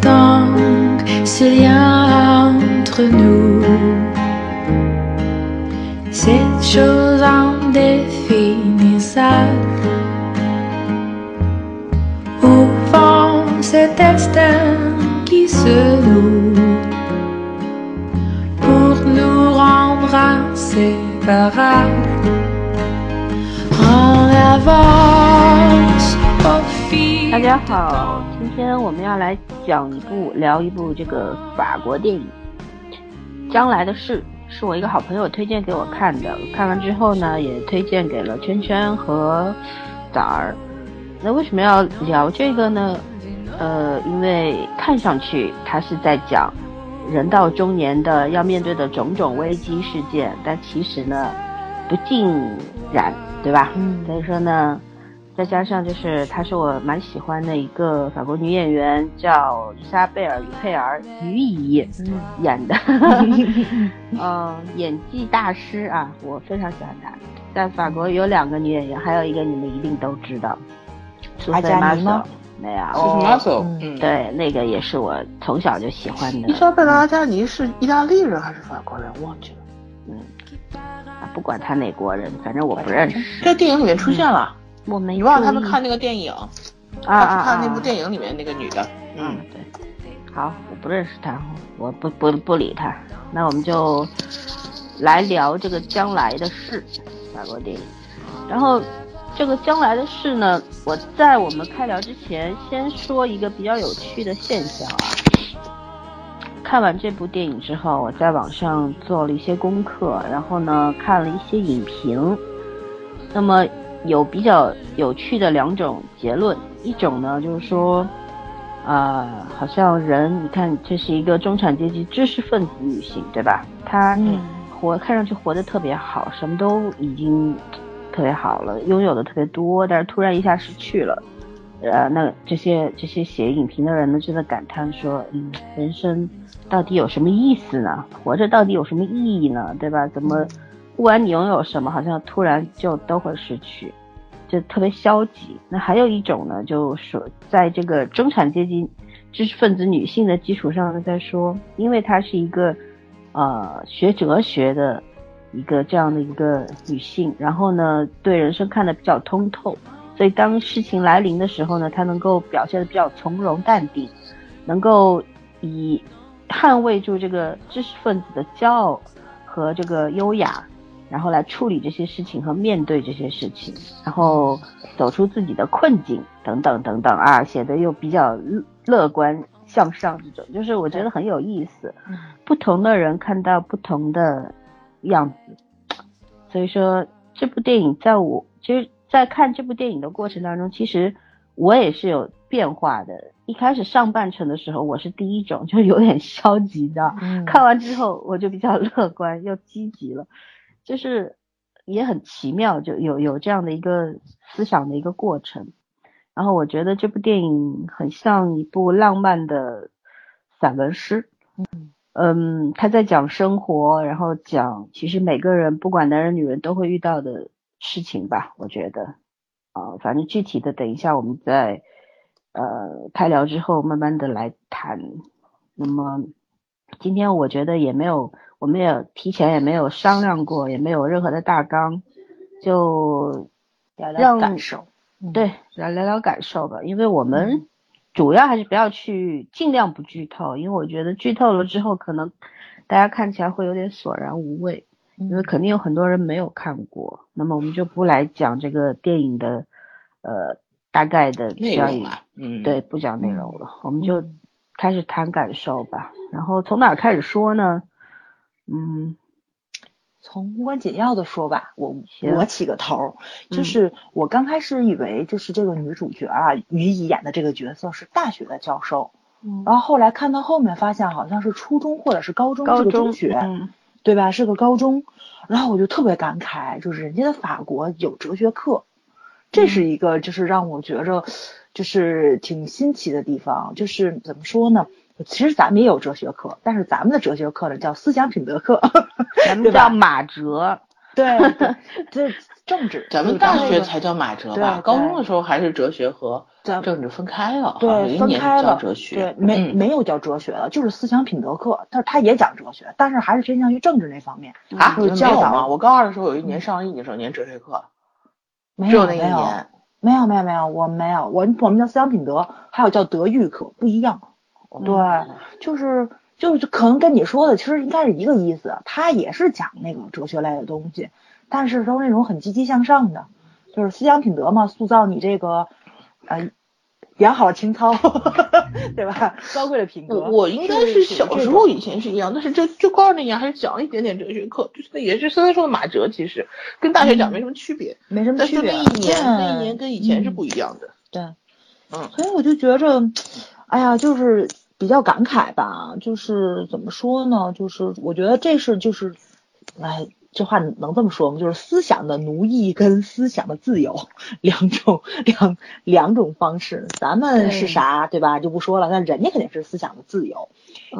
donc ce lien entre nous Cette chose indéfinissable Au fond, cet destin qui se noue Pour nous rendre inséparables En avance au fil 大家好，今 天我们要来讲一部聊一部这个法国电影《将来的事》，是我一个好朋友推荐给我看的。看完之后呢，也推荐给了圈圈和崽儿。那为什么要聊这个呢？呃，因为看上去他是在讲人到中年的要面对的种种危机事件，但其实呢，不尽然，对吧？嗯所以说呢，再加上就是她是我蛮喜欢的一个法国女演员，叫伊莎贝尔·于佩尔于姨嗯演的，嗯，演技大师啊，我非常喜欢她。在法国有两个女演员，还有一个你们一定都知道，苏菲玛索对，那个也是我从小就喜欢的伊。莎贝拉·加尼是意大利人还是法国人？忘记了。嗯，啊，不管他哪国人，反正我不认识。在电影里面出现了，我没你忘了他们看那个电影？啊他啊看那部。电影里面那个女的。嗯，对。好，我不认识他，我不不不理他。那我们就来聊这个将来的事，法国电影。然后这个将来的事呢，我在我们开聊之前，先说一个比较有趣的现象啊。看完这部电影之后，我在网上做了一些功课，然后呢看了一些影评。那么有比较有趣的两种结论，一种呢就是说，啊、好像人，你看这是一个中产阶级知识分子女性，对吧？她活看上去活得特别好，什么都已经特别好了，拥有的特别多，但是突然一下失去了。呃，那这些这些写影评的人呢，就在感叹说，嗯，人生到底有什么意思呢？活着到底有什么意义呢？对吧？怎么不管你拥有什么，好像突然就都会失去，就特别消极。那还有一种呢，就是说在这个中产阶级知识分子女性的基础上呢，在说，因为她是一个呃学哲学的一个这样的一个女性，然后呢对人生看得比较通透，所以当事情来临的时候呢，她能够表现得比较从容淡定，能够以捍卫住这个知识分子的骄傲和这个优雅，然后来处理这些事情和面对这些事情，然后走出自己的困境等等等等啊，写的又比较乐乐观向上，这种就是我觉得很有意思。嗯不同的人看到不同的样子，所以说这部电影在我其实，在看这部电影的过程当中，其实我也是有变化的。一开始上半程的时候，我是第一种，就有点消极的。嗯看完之后，我就比较乐观又积极了，就是也很奇妙，就有有这样的一个思想的一个过程。然后我觉得这部电影很像一部浪漫的散文诗。嗯，他在讲生活，然后讲其实每个人不管男人女人都会遇到的事情吧，我觉得，啊、反正具体的等一下我们在呃开聊之后慢慢的来谈。那么今天我觉得也没有，我们也提前也没有商量过，也没有任何的大纲，就聊聊感受。嗯。对，来聊聊感受吧，因为我们主要还是不要去尽量不剧透，因为我觉得剧透了之后，可能大家看起来会有点索然无味，因为肯定有很多人没有看过。那么我们就不来讲这个电影的呃大概的内容啊，嗯，对，不讲内容了，我们就开始谈感受吧。然后从哪儿开始说呢？嗯，从无关紧要的说吧，我我起个头就是我刚开始以为就是这个女主角啊，于怡演的这个角色是大学的教授，嗯然后后来看到后面发现好像是初中或者是高中，是个高中中学，嗯对吧？是个高中，然后我就特别感慨，就是人家的法国有哲学课，这是一个就是让我觉着就是挺新奇的地方。就是怎么说呢？其实咱们也有哲学课，但是咱们的哲学课呢叫思想品德课，咱们叫马哲，对对，这政治，咱们大学才叫马哲吧？对高中的时候还是哲学和政治分开了，对分开了，哲学，对，没嗯没有叫哲学了，就是思想品德课，但是他也讲哲学，但是还是偏向于政治那方面。啊，就是教导没有吗？我高二的时候有一年上了一年整年哲学课，没只有那一年。没有没有没有，我没有，我我们叫思想品德，还有叫德育课，不一样。对，就是就是可能跟你说的其实应该是一个意思，他也是讲那个哲学类的东西，但是都是那种很积极向上的，就是思想品德嘛，塑造你这个呃良好的情操，对吧？高贵的品格。我我应该是小时候以前是一样，但是这就高二那年还是讲了一点点哲学课，就是那也是虽然说的马哲，其实跟大学讲没什么区别，没什么但是区别。那一年那一年跟以前是不一样的。对，嗯，所以我就觉着，哎呀，就是比较感慨吧，就是怎么说呢？就是我觉得这是就是，哎，这话能这么说吗？就是思想的奴役跟思想的自由两种两两种方式。咱们是啥，对吧？就不说了，那人家肯定是思想的自由，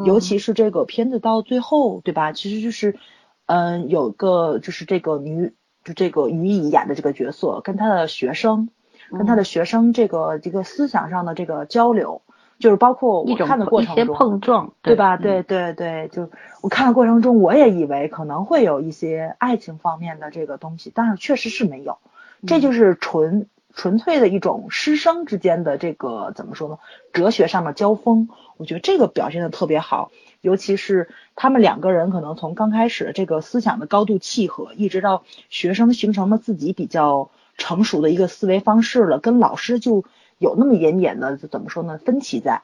尤其是这个片子到最后，对吧？其实就是，嗯，有个就是这个女，就这个于乙演的这个角色跟他的学生。跟他的学生这个这个思想上的这个交流，就是包括我看的过程一些中，碰撞，对吧？嗯对对对，就我看的过程中，我也以为可能会有一些爱情方面的这个东西，但是确实是没有，这就是纯纯粹的一种师生之间的这个怎么说呢？哲学上的交锋，我觉得这个表现的特别好，尤其是他们两个人可能从刚开始这个思想的高度契合，一直到学生形成了自己比较。成熟的一个思维方式了，跟老师就有那么一点点的怎么说呢分歧在，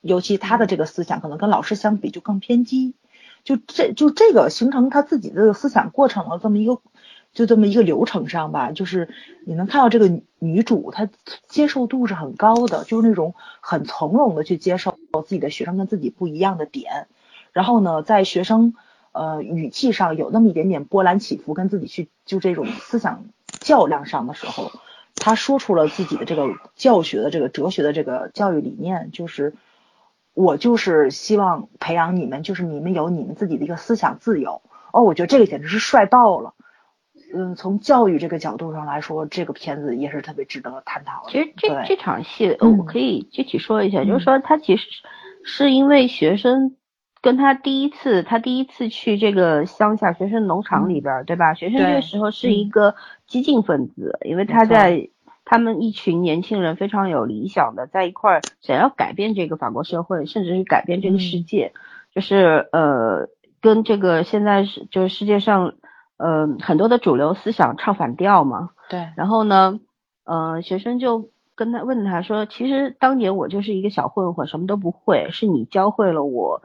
尤其他的这个思想可能跟老师相比就更偏激，就这就这个形成他自己的思想过程的这么一个就这么一个流程上吧，就是你能看到这个女主她接受度是很高的，就是那种很从容的去接受自己的学生跟自己不一样的点，然后呢，在学生呃语气上有那么一点点波澜起伏，跟自己去就这种思想。较量上的时候，他说出了自己的这个教学的这个哲学的这个教育理念，就是我就是希望培养你们，就是你们有你们自己的一个思想自由。哦，我觉得这个简直是帅爆了。嗯，从教育这个角度上来说，这个片子也是特别值得探讨的。其实这这场戏，嗯我可以具体说一下，就嗯是说他其实是因为学生跟他第一次，他第一次去这个乡下学生农场里边儿，对吧？学生这个时候是一个激进分子，因为他在他们一群年轻人非常有理想的，在一块儿想要改变这个法国社会，甚至是改变这个世界，就是呃，跟这个现在是就是世界上呃很多的主流思想唱反调嘛。对，然后呢，呃，学生就跟他问他说，其实当年我就是一个小混混，什么都不会，是你教会了我，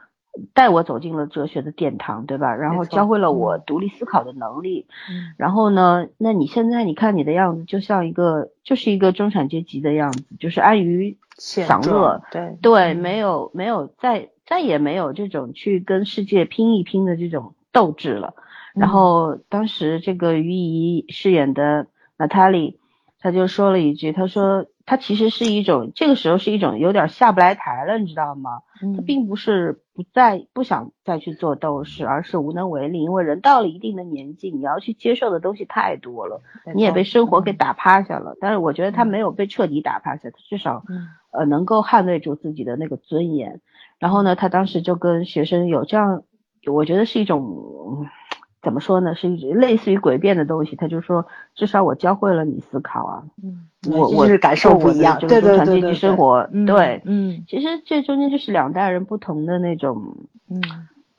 带我走进了哲学的殿堂，对吧？然后教会了我嗯独立思考的能力。嗯然后呢，那你现在你看你的样子，就像一个就是一个中产阶级的样子，就是安于享乐，对对，嗯没有没有再再也没有这种去跟世界拼一拼的这种斗志了。然嗯后当时这个于怡饰演的娜塔莉，她就说了一句，他说他其实是一种这个时候是一种有点下不来台了，你知道吗？她嗯并不是不再不想再去做斗士，而是无能为力，因为人到了一定的年纪，你要去接受的东西太多了，你也被生活给打趴下了。但是我觉得他没有被彻底打趴下，他至少嗯呃能够捍卫住自己的那个尊严。然后呢，他当时就跟学生有这样，我觉得是一种嗯怎么说呢，是一类似于诡辩的东西。他就说，至少我教会了你思考啊，嗯，我我是感受不一样，这对对对对对生活，嗯对，嗯其实这中间就是两代人不同的那种。嗯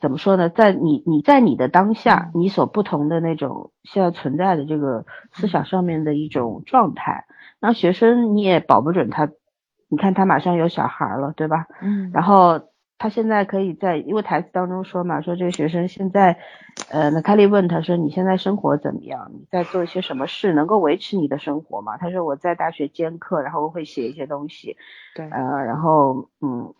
怎么说呢？在你你在你的当下，你所不同的那种现在存在的这个思想上面的一种状态，那学生你也保不准他，你看他马上有小孩了，对吧？嗯，然后他现在可以在，因为台词当中说嘛，说这个学生现在，呃，那凯莉问他说你现在生活怎么样？你在做一些什么事能够维持你的生活吗？他说我在大学兼课，然后会写一些东西，对，呃，然后嗯。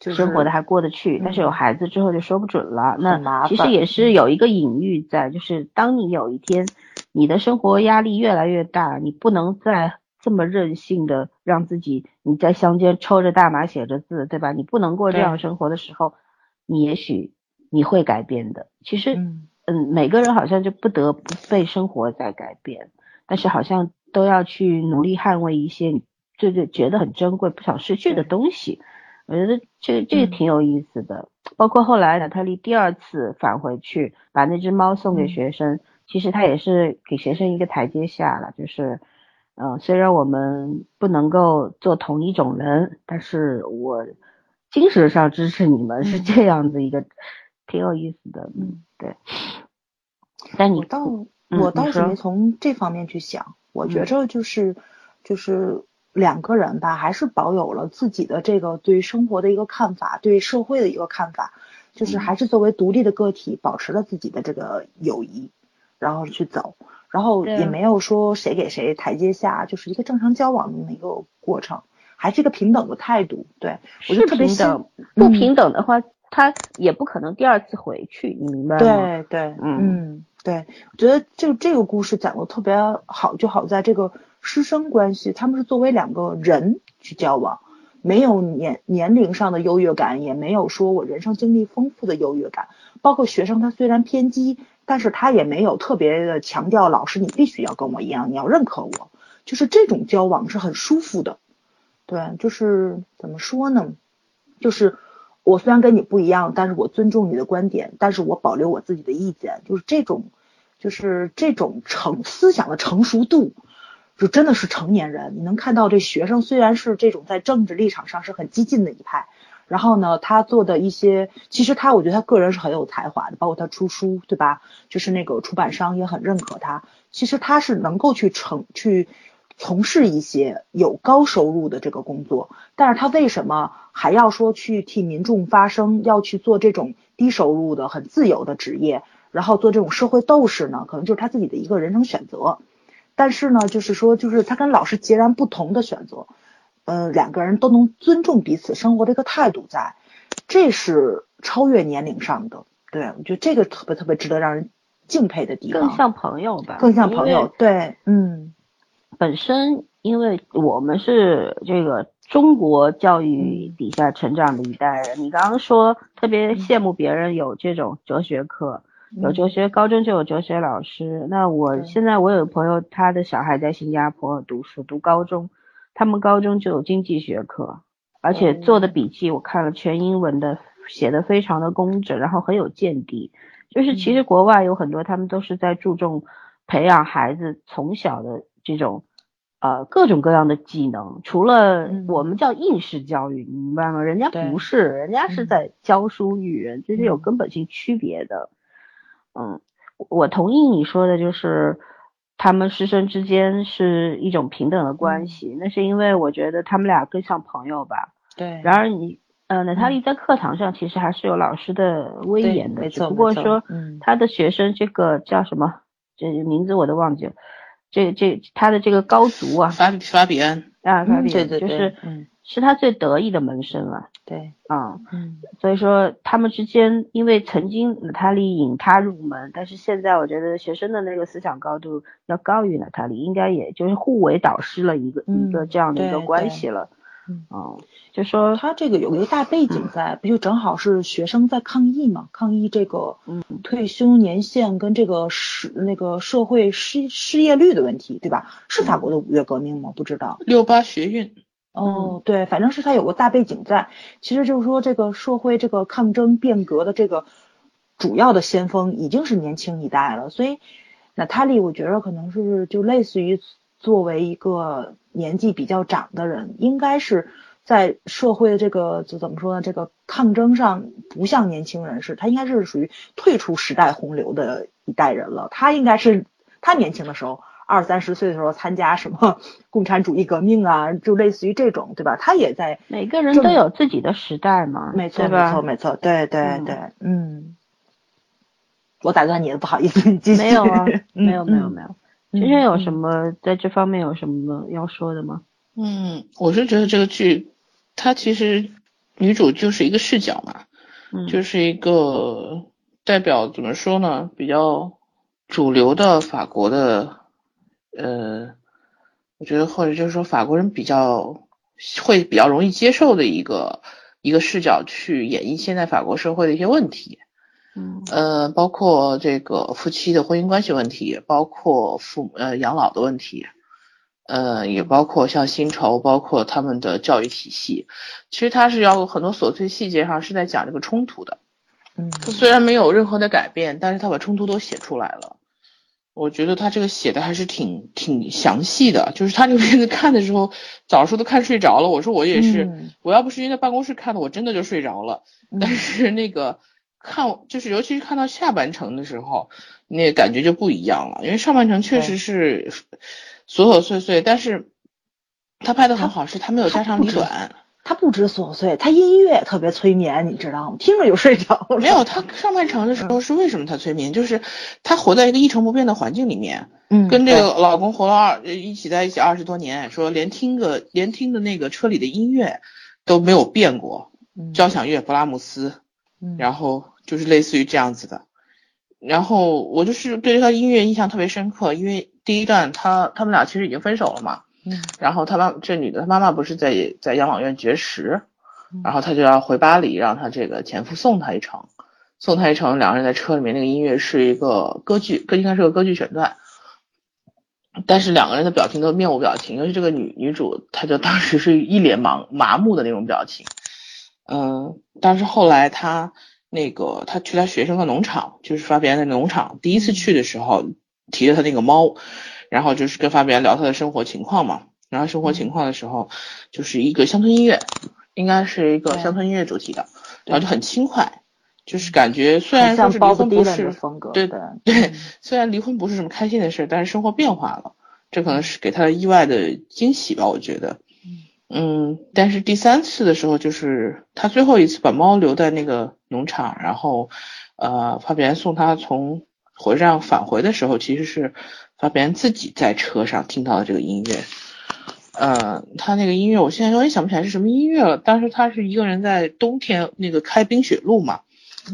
就是生活的还过得去，但是有嗯孩子之后就说不准了。那其实也是有一个隐喻在，就是当你有一天你的生活压力越来越大，你不能再这么任性的让自己你在乡间抽着大麻写着字，对吧？你不能过这样生活的时候，你也许你会改变的。其实嗯嗯，每个人好像就不得不被生活在改变，但是好像都要去努力捍卫一些就就觉得很珍贵、不想失去的东西。我觉得这这个挺有意思的。包括后来娜塔莉第二次返回去，把那只猫送给学生，其实他也是给学生一个台阶下了。就是，嗯，虽然我们不能够做同一种人，但是我精神上支持你们，是这样子一个。挺有意思的，嗯，对。但你倒，我倒是没从这方面去想。我觉着就是，就是两个人吧，还是保有了自己的这个对生活的一个看法，对社会的一个看法，就是还是作为独立的个体，保持了自己的这个友谊，然后去走，然后也没有说谁给谁台阶下，就是一个正常交往的那么一个过程，还是一个平等的态度。对我就特别想，不平等的话。他也不可能第二次回去，你明白吗？对对，嗯，对，我觉得就这个故事讲的特别好，就好在这个师生关系，他们是作为两个人去交往，没有年年龄上的优越感，也没有说我人生经历丰富的优越感。包括学生，他虽然偏激，但是他也没有特别的强调老师你必须要跟我一样，你要认可我，就是这种交往是很舒服的。对，就是怎么说呢，就是。我虽然跟你不一样，但是我尊重你的观点，但是我保留我自己的意见，就是这种，就是这种成思想的成熟度，就真的是成年人。你能看到这学生虽然是这种在政治立场上是很激进的一派，然后呢，他做的一些，其实他我觉得他个人是很有才华的，包括他出书，对吧？就是那个出版商也很认可他，其实他是能够去成去。从事一些有高收入的这个工作，但是他为什么还要说去替民众发声，要去做这种低收入的很自由的职业，然后做这种社会斗士呢？可能就是他自己的一个人生选择。但是呢，就是说，就是他跟老师截然不同的选择，嗯，两个人都能尊重彼此生活的一个态度，在，这是超越年龄上的。对我觉得这个特别特别值得让人敬佩的地方，更像朋友吧，更像朋友。对，嗯。本身，因为我们是这个中国教育底下成长的一代人，你刚刚说特别羡慕别人有这种哲学课，有哲学，高中就有哲学老师。那我现在我有朋友，他的小孩在新加坡读书，读高中，他们高中就有经济学课，而且做的笔记我看了全英文的，写的非常的工整，然后很有见地。就是其实国外有很多，他们都是在注重培养孩子从小的这种。呃，各种各样的技能，除了我们叫应试教育，你明白吗？人家不是，人家是在教书育人，这是有根本性区别的。嗯，我同意你说的，就是他们师生之间是一种平等的关系，那是因为我觉得他们俩更像朋友吧。对。然而你，呃，娜塔莉在课堂上其实还是有老师的威严的，只不过说，他的学生这个叫什么，这名字我都忘记了。这这他的这个高足啊，法法比安啊，法比安就是嗯，是他最得意的门生了。对啊，嗯，所以说他们之间，因为曾经娜塔莉引他入门，但是现在我觉得学生的那个思想高度要高于娜塔莉，应该也就是互为导师了一个一个这样的一个关系了。嗯，就说他这个有一个大背景在，不就正好是学生在抗议嘛？抗议这个嗯退休年限跟这个失那个社会失失业率的问题，对吧？是法国的五月革命吗？不知道。六八学运。哦，对，反正是他有个大背景在。其实就是说，这个社会这个抗争变革的这个主要的先锋已经是年轻一代了，所以娜塔莉，我觉得可能是就类似于。作为一个年纪比较长的人，应该是在社会的这个就怎么说呢？这个抗争上不像年轻人士，他应该是属于退出时代洪流的一代人了。他应该是他年轻的时候，二三十岁的时候参加什么 共产主义革命啊，就类似于这种，对吧？他也在每个人都有自己的时代嘛，没错，没错，没错，对对对，嗯。我打断你了，不好意思，你继续。没有啊，没有，没有，没有。萱萱有什么在这方面有什么要说的吗？嗯，我是觉得这个剧，它其实女主就是一个视角嘛，就是一个代表怎么说呢，比较主流的法国的，呃，我觉得或者就是说法国人比较会比较容易接受的一个一个视角去演绎现在法国社会的一些问题。嗯呃，包括这个夫妻的婚姻关系问题，包括父母呃养老的问题，呃，也包括像薪酬，包括他们的教育体系。其实他是要很多琐碎细节上是在讲这个冲突的。嗯他虽然没有任何的改变，但是他把冲突都写出来了。我觉得他这个写的还是挺挺详细的，就是他这个片子看的时候，早说都看睡着了。我说我也是，嗯我要不是因为在办公室看的，我真的就睡着了。嗯但是那个看就是尤其是看到下半程的时候，那个感觉就不一样了，因为上半程确实是琐琐碎碎，但是他拍的很好，是他没有家长里短。它不知琐碎，它音乐特别催眠，你知道吗？听着就睡着了。没有，他上半程的时候是为什么他催眠？就是他活在一个一成不变的环境里面，嗯，跟这个老公活了二呃一起在一起二十多年，说连听个连听的那个车里的音乐都没有变过，对交响乐勃拉姆斯，嗯然后就是类似于这样子的。然后我就是对他音乐印象特别深刻，因为第一段他他们俩其实已经分手了嘛，嗯。然后他妈这女的她妈妈不是在在养老院绝食嗯，然后她就要回巴黎，让她这个前夫送她一程，送她一程，两个人在车里面，那个音乐是一个歌剧，歌应该是个歌剧选段，但是两个人的表情都面无表情，尤其这个女女主，她就当时是一脸盲麻木的那种表情，嗯，但是后来她那个她去她学生的农场，就是发别人的农场，第一次去的时候提着她那个猫，然后就是跟发别人聊他的生活情况嘛，然后生活情况的时候就是一个乡村音乐，应该是一个乡村音乐主题的，然后就很轻快，就是感觉虽然像说是离婚不是风格，对的对，虽然离婚不是什么开心的事，但是生活变化了，这可能是给他的意外的惊喜吧，我觉得。嗯，但是第三次的时候，就是他最后一次把猫留在那个农场，然后，呃，发别人送他从火车站返回的时候，其实是发别人自己在车上听到的这个音乐。呃，他那个音乐，我现在有点想不起来是什么音乐了。当时他是一个人在冬天那个开冰雪路嘛，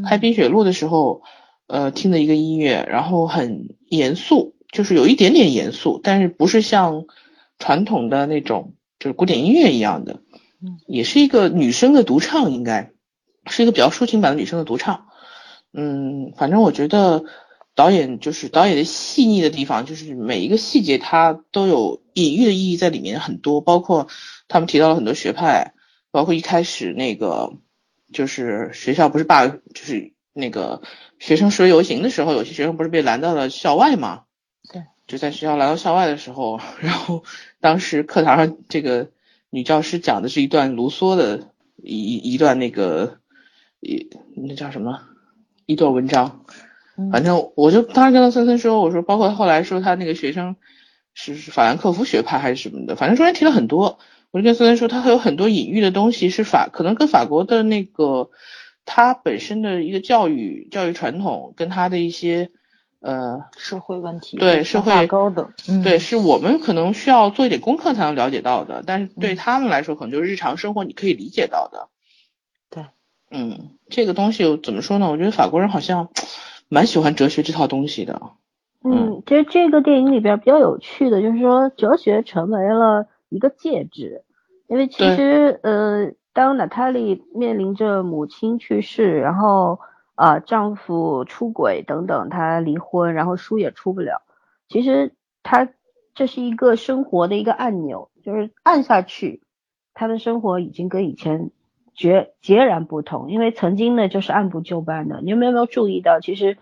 开冰雪路的时候，呃，听的一个音乐，然后很严肃，就是有一点点严肃，但是不是像传统的那种就是古典音乐一样的，嗯也是一个女生的独唱，应该是一个比较抒情版的女生的独唱。嗯，反正我觉得导演就是导演的细腻的地方，就是每一个细节它都有隐喻的意义在里面很多，包括他们提到了很多学派，包括一开始那个就是学校不是罢，就是那个学生示威游行的时候，有些学生不是被拦到了校外嘛？对，就在学校来到校外的时候，然后当时课堂上这个女教师讲的是一段卢梭的一一段那个一那叫什么一段文章，嗯反正我就当时跟森森说，我说包括后来说他那个学生是是法兰克福学派还是什么的，反正中间提了很多。我就跟森森说，他还有很多隐喻的东西是法，可能跟法国的那个他本身的一个教育教育传统跟他的一些呃社会问题，对社会挂钩的，嗯对，是我们可能需要做一点功课才能了解到的，但是对嗯他们来说，可能就是日常生活你可以理解到的。对，嗯，这个东西怎么说呢？我觉得法国人好像蛮喜欢哲学这套东西的。嗯，其实这个电影里边比较有趣的就是说，哲学成为了一个介质，因为其实呃，当娜塔莉面临着母亲去世，然后啊、呃丈夫出轨等等，她离婚，然后书也出不了，其实她这是一个生活的一个按钮，就是按下去，她的生活已经跟以前截截然不同，因为曾经呢就是按部就班的。你有没有没有注意到，其实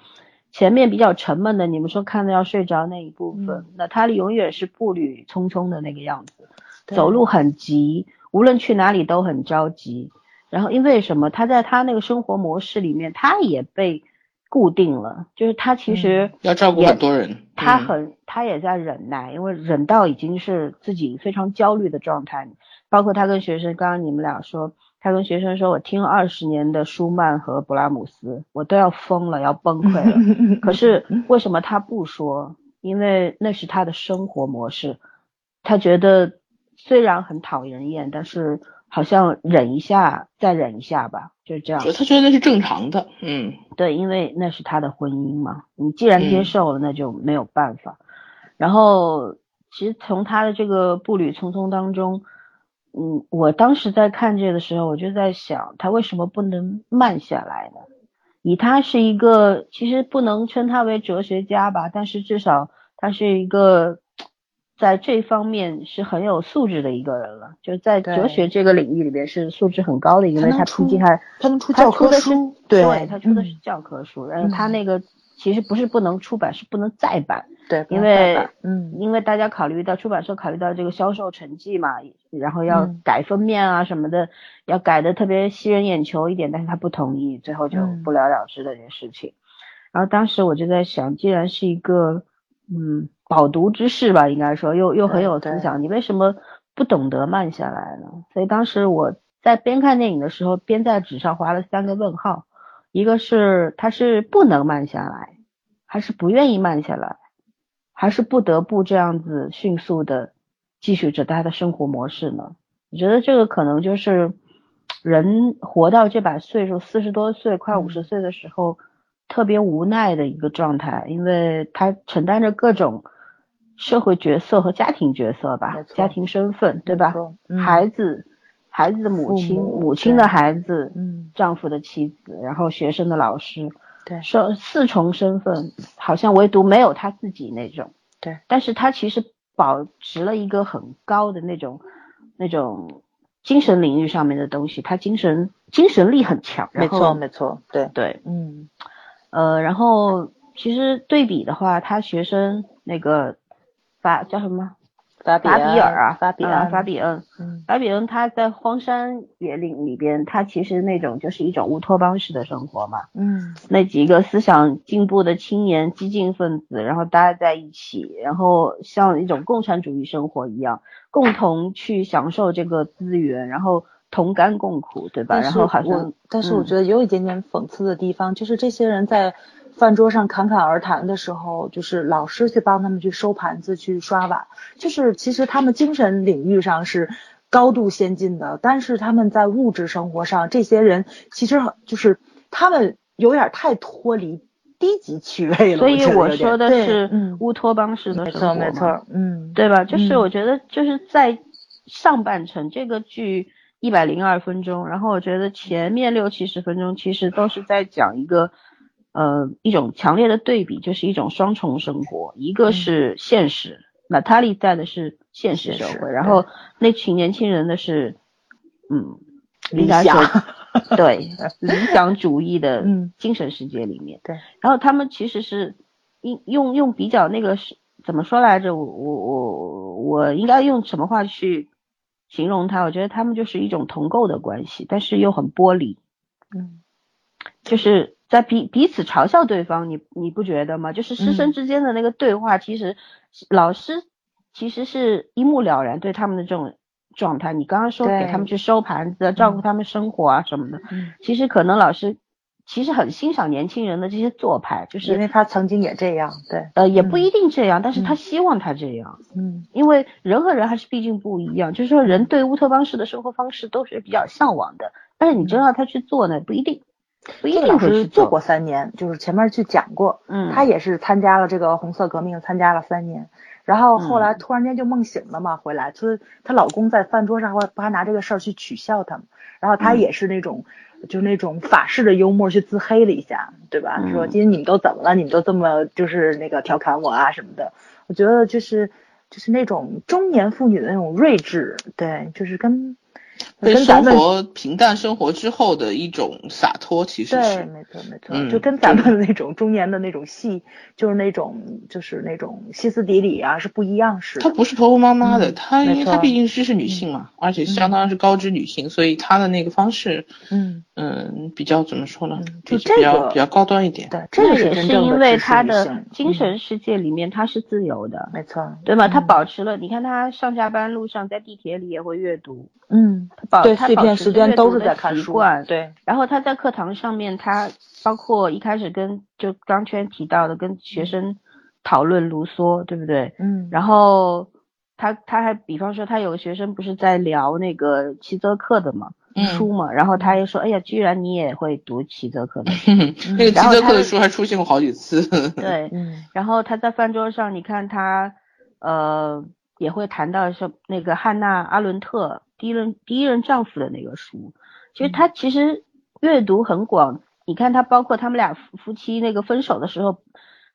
前面比较沉闷的，你们说看的要睡着那一部分，那他永远是步履匆匆的那个样子，走路很急，无论去哪里都很着急。然后因为什么？他在他那个生活模式里面，他也被固定了，就是他其实要照顾很多人嗯他很，他也在忍耐，因为忍到已经是自己非常焦虑的状态。包括他跟学生，刚刚你们俩说，他跟学生说，我听了二十年的舒曼和勃拉姆斯，我都要疯了，要崩溃了。可是为什么他不说？因为那是他的生活模式。他觉得虽然很讨人厌，但是好像忍一下，再忍一下吧，就是这样。他觉得那是正常的。嗯，对，因为那是他的婚姻嘛，你既然接嗯受了，那就没有办法。然后，其实从他的这个步履匆匆当中，嗯，我当时在看这个的时候，我就在想，他为什么不能慢下来呢？以他是一个，其实不能称他为哲学家吧，但是至少他是一个在这方面是很有素质的一个人了，就在哲学这个领域里边是素质很高的，因为他毕竟还他能出教科书，对他出的是教科书，然后他那个。其实不是不能出版，是不能再版。对，因为嗯，因为大家考虑到出版社考虑到这个销售成绩嘛，然后要改封面啊什么的，要改的特别吸人眼球一点，但是他不同意，最后就不了了之的这件事情。然后当时我就在想，既然是一个嗯饱读之士吧，应该说又又很有思想，你为什么不懂得慢下来呢？所以当时我在边看电影的时候，边在纸上划了三个问号。一个是他是不能慢下来，还是不愿意慢下来，还是不得不这样子迅速的继续着他的生活模式呢？我觉得这个可能就是人活到这把岁数，四十多岁快五十岁的时候，特别无奈的一个状态，因为他承担着各种社会角色和家庭角色吧，家庭身份对吧？孩子。孩子的母亲，母亲的孩子，嗯，丈夫的妻子，然后学生的老师，对，说四重身份，好像唯独没有他自己那种，对，但是他其实保持了一个很高的那种那种精神领域上面的东西，他精神精神力很强，没错没错，对。对，嗯，呃，然后其实对比的话，他学生那个法叫什么？法比尔啊，法比恩，法比恩，法比恩他在荒山野岭里边，他其实那种就是一种乌托邦式的生活嘛。嗯，那几个思想进步的青年、激进分子，然后大家在一起，然后像一种共产主义生活一样，共同去享受这个资源，然后同甘共苦，对吧？然后好像，但是我觉得有一点点讽刺的地方，就是这些人在。饭桌上侃侃而谈的时候，就是老师去帮他们去收盘子、去刷碗，就是其实他们精神领域上是高度先进的，但是他们在物质生活上，这些人其实就是他们有点太脱离低级趣味了。所以我说的是乌托邦式的生活，没错，没错，嗯，对吧？就是我觉得就是在上半程这个剧一百零二分钟，然后我觉得前面六七十分钟其实都是在讲一个。呃，一种强烈的对比就是一种双重生活，一个是现实，娜塔莉在的是现实社会，然后那群年轻人的是，嗯，理想，对，理想主义的精神世界里面，对，然后他们其实是用用用比较那个是怎么说来着？我我我我应该用什么话去形容他？我觉得他们就是一种同构的关系，但是又很剥离，嗯，就是。在彼彼此嘲笑对方，你你不觉得吗？就是师生之间的那个对话，其实老师其实是一目了然对他们的这种状态。你刚刚说给他们去收盘子、照顾他们生活啊什么的，其实可能老师其实很欣赏年轻人的这些做派，就是因为他曾经也这样，对，呃，也不一定这样，但是他希望他这样，嗯，因为人和人还是毕竟不一样，就是说人对乌托邦式的生活方式都是比较向往的，但是你真让他去做呢，不一定。不一定是做过三年，就是前面去讲过，嗯，她也是参加了这个红色革命，参加了三年，然后后来突然间就梦醒了嘛，回来就是她老公在饭桌上会不还拿这个事儿去取笑她然后她也是那种，就那种法式的幽默去自黑了一下，对吧？说今天你们都怎么了？你们都这么就是那个调侃我啊什么的？我觉得就是就是那种中年妇女的那种睿智，对，就是跟。被生活平淡生活之后的一种洒脱，其实是对，没错没错，就跟咱们那种中年的那种戏，就是那种就是那种歇斯底里啊，是不一样是。她不是婆婆妈妈的，她因为她毕竟是是女性嘛，而且相当是高知女性，所以她的那个方式，嗯嗯，比较怎么说呢？就这个比较高端一点。对，这个也是因为她的精神世界里面她是自由的，没错，对吧？她保持了，你看她上下班路上在地铁里也会阅读，嗯。对，碎片时间都是在看书。对，然后他在课堂上面，他包括一开始跟就刚圈提到的，跟学生讨论卢梭，对不对？嗯。然后他他还比方说，他有个学生不是在聊那个齐泽克的嘛书嘛，然后他又说，哎呀，居然你也会读齐泽克。那个齐泽克的书还出现过好几次。对，嗯。然后他在饭桌上，你看他呃也会谈到说那个汉娜阿伦特。第一任第一任丈夫的那个书，其实他其实阅读很广，你看他包括他们俩夫夫妻那个分手的时候。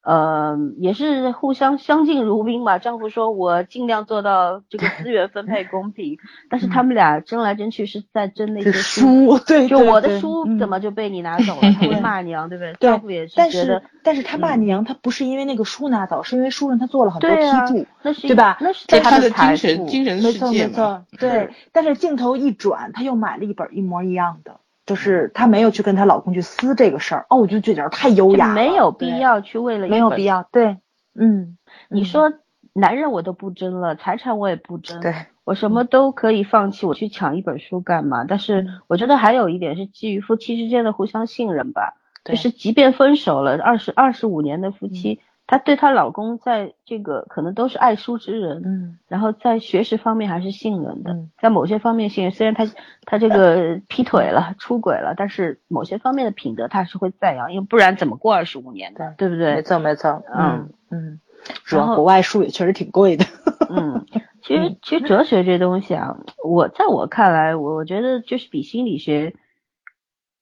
呃，也是互相相敬如宾吧。丈夫说：“我尽量做到这个 资源分配公平。”但是他们俩争来争去是在争那些书，对，就我的书怎么就被你拿走了？他会骂娘，对不对？丈夫也是觉得，但是他骂娘，他不是因为那个书拿走，是因为书上他做了很多批注，对吧？那是他的精神精神世界，没错没错。对，但是镜头一转，他又买了一本一模一样的。就是她没有去跟她老公去撕这个事儿哦，我就觉得太优雅了，没有必要去为了没有必要，对，嗯，你说男人我都不争了，财产我也不争，对我什么都可以放弃，我去抢一本书干嘛？但是我觉得还有一点是基于夫妻之间的互相信任吧，就是即便分手了二十二十五年的夫妻。她对她老公在这个可能都是爱书之人，嗯，然后在学识方面还是信任的，在某些方面信任。虽然她她这个劈腿了、出轨了，但是某些方面的品德她是会赞扬，因为不然怎么过二十五年的，对不对？没错没错，嗯嗯。主要国外书也确实挺贵的。嗯，其实其实哲学这东西啊，我在我看来，我我觉得就是比心理学。